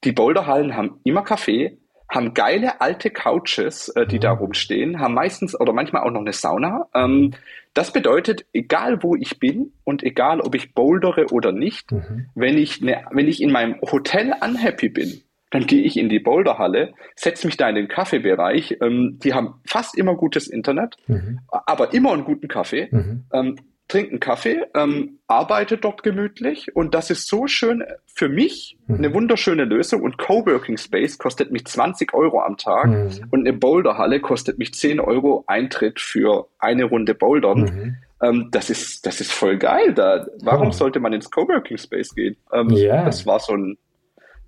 die Boulderhallen haben immer Kaffee, haben geile alte Couches, äh, die mhm. da rumstehen, haben meistens oder manchmal auch noch eine Sauna. Ähm, das bedeutet, egal wo ich bin und egal ob ich bouldere oder nicht, mhm. wenn ich ne, wenn ich in meinem Hotel unhappy bin, dann gehe ich in die Boulderhalle, setze mich da in den Kaffeebereich. Ähm, die haben fast immer gutes Internet, mhm. aber immer einen guten Kaffee. Mhm. Ähm, trinken Kaffee, ähm, arbeite dort gemütlich und das ist so schön für mich mhm. eine wunderschöne Lösung und Coworking Space kostet mich 20 Euro am Tag mhm. und eine Boulderhalle kostet mich 10 Euro Eintritt für eine Runde Bouldern. Mhm. Ähm, das ist das ist voll geil. Da, warum oh. sollte man ins Coworking Space gehen? Ähm, ja. Das war so ein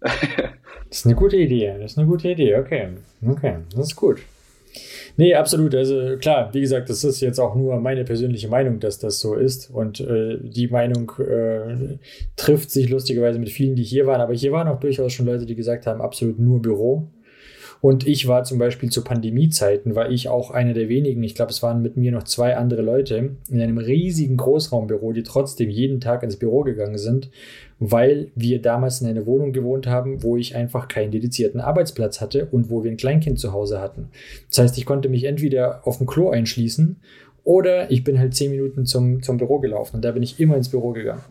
das ist eine gute Idee. Das ist eine gute Idee. Okay. Okay. Das ist gut. Nee, absolut. Also klar, wie gesagt, das ist jetzt auch nur meine persönliche Meinung, dass das so ist. Und äh, die Meinung äh, trifft sich lustigerweise mit vielen, die hier waren. Aber hier waren auch durchaus schon Leute, die gesagt haben, absolut nur Büro. Und ich war zum Beispiel zu Pandemiezeiten, war ich auch einer der wenigen, ich glaube, es waren mit mir noch zwei andere Leute in einem riesigen Großraumbüro, die trotzdem jeden Tag ins Büro gegangen sind, weil wir damals in einer Wohnung gewohnt haben, wo ich einfach keinen dedizierten Arbeitsplatz hatte und wo wir ein Kleinkind zu Hause hatten. Das heißt, ich konnte mich entweder auf dem Klo einschließen oder ich bin halt zehn Minuten zum, zum Büro gelaufen und da bin ich immer ins Büro gegangen.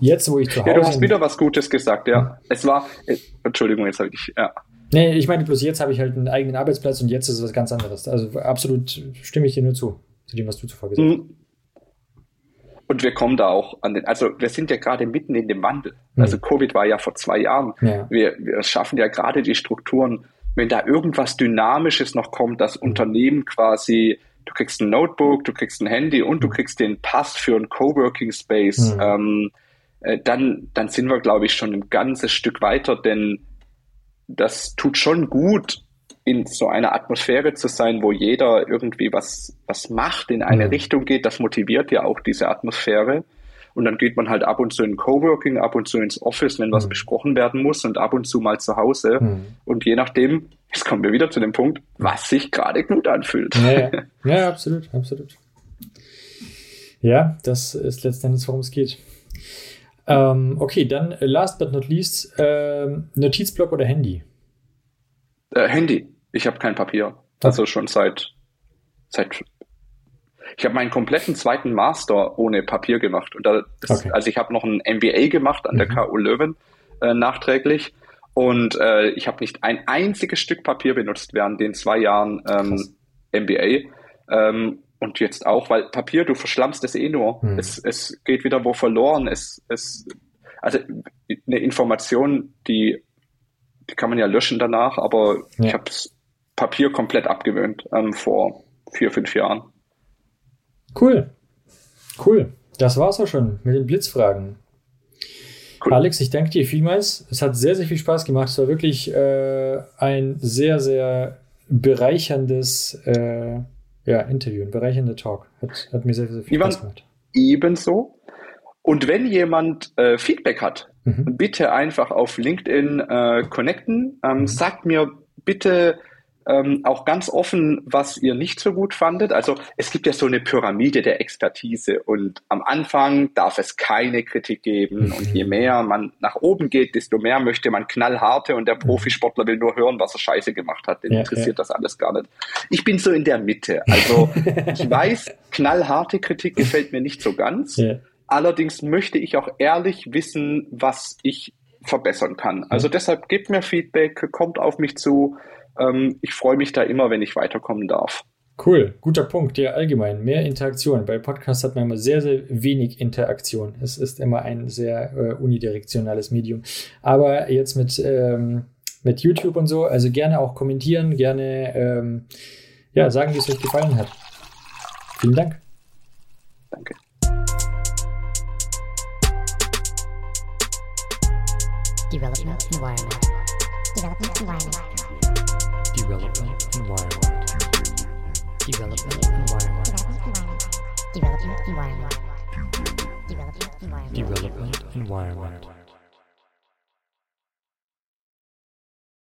Jetzt, wo ich zu Hause. Ja, du hast wieder was Gutes gesagt, ja. Es war, äh, Entschuldigung, jetzt habe ich, ja. Nee, ich meine, bloß jetzt habe ich halt einen eigenen Arbeitsplatz und jetzt ist es was ganz anderes. Also absolut stimme ich dir nur zu, zu dem, was du zuvor gesagt hast. Mhm. Und wir kommen da auch an den, also wir sind ja gerade mitten in dem Wandel. Mhm. Also Covid war ja vor zwei Jahren. Ja. Wir, wir schaffen ja gerade die Strukturen, wenn da irgendwas Dynamisches noch kommt, dass mhm. Unternehmen quasi du kriegst ein Notebook, du kriegst ein Handy und du kriegst den Pass für einen Coworking Space, mhm. ähm, äh, dann, dann sind wir, glaube ich, schon ein ganzes Stück weiter, denn das tut schon gut, in so einer Atmosphäre zu sein, wo jeder irgendwie was, was macht, in eine mhm. Richtung geht. Das motiviert ja auch diese Atmosphäre. Und dann geht man halt ab und zu in Coworking, ab und zu ins Office, wenn was mhm. besprochen werden muss und ab und zu mal zu Hause. Mhm. Und je nachdem, jetzt kommen wir wieder zu dem Punkt, was sich gerade gut anfühlt. Ja, ja. ja, absolut, absolut. Ja, das ist letztendlich, worum es geht. Ähm, okay, dann last but not least, ähm, Notizblock oder Handy? Äh, Handy. Ich habe kein Papier. Also schon seit, seit ich habe meinen kompletten zweiten Master ohne Papier gemacht. Und da, das, okay. Also ich habe noch ein MBA gemacht an mhm. der KU Löwen äh, nachträglich. Und äh, ich habe nicht ein einziges Stück Papier benutzt während den zwei Jahren ähm, MBA. Ähm, und jetzt auch, weil Papier, du verschlammst es eh nur. Mhm. Es, es geht wieder wo verloren. Es, es, also eine Information, die, die kann man ja löschen danach, aber ja. ich habe Papier komplett abgewöhnt ähm, vor vier, fünf Jahren. Cool. Cool. Das war's auch schon mit den Blitzfragen. Cool. Alex, ich danke dir vielmals. Es hat sehr, sehr viel Spaß gemacht. Es war wirklich äh, ein sehr, sehr bereicherndes äh, ja, Interview, ein bereichernder Talk. Hat, hat mir sehr, sehr viel Ivan, Spaß gemacht. Ebenso. Und wenn jemand äh, Feedback hat, mhm. bitte einfach auf LinkedIn äh, connecten. Ähm, mhm. Sagt mir bitte, ähm, auch ganz offen, was ihr nicht so gut fandet. Also es gibt ja so eine Pyramide der Expertise und am Anfang darf es keine Kritik geben und je mhm. mehr man nach oben geht, desto mehr möchte man knallharte und der mhm. Profisportler will nur hören, was er scheiße gemacht hat. Den ja, interessiert ja. das alles gar nicht. Ich bin so in der Mitte. Also ich weiß, knallharte Kritik gefällt mir nicht so ganz. Ja. Allerdings möchte ich auch ehrlich wissen, was ich verbessern kann. Also deshalb gebt mir Feedback, kommt auf mich zu. Ähm, ich freue mich da immer, wenn ich weiterkommen darf. Cool, guter Punkt. Ja, allgemein mehr Interaktion. Bei Podcasts hat man immer sehr, sehr wenig Interaktion. Es ist immer ein sehr äh, unidirektionales Medium. Aber jetzt mit, ähm, mit YouTube und so, also gerne auch kommentieren, gerne ähm, ja, sagen, wie es euch gefallen hat. Vielen Dank. Danke. Development Environment. Development Environment. Development environment. Development environment. Development environment. Development environment. Development environment.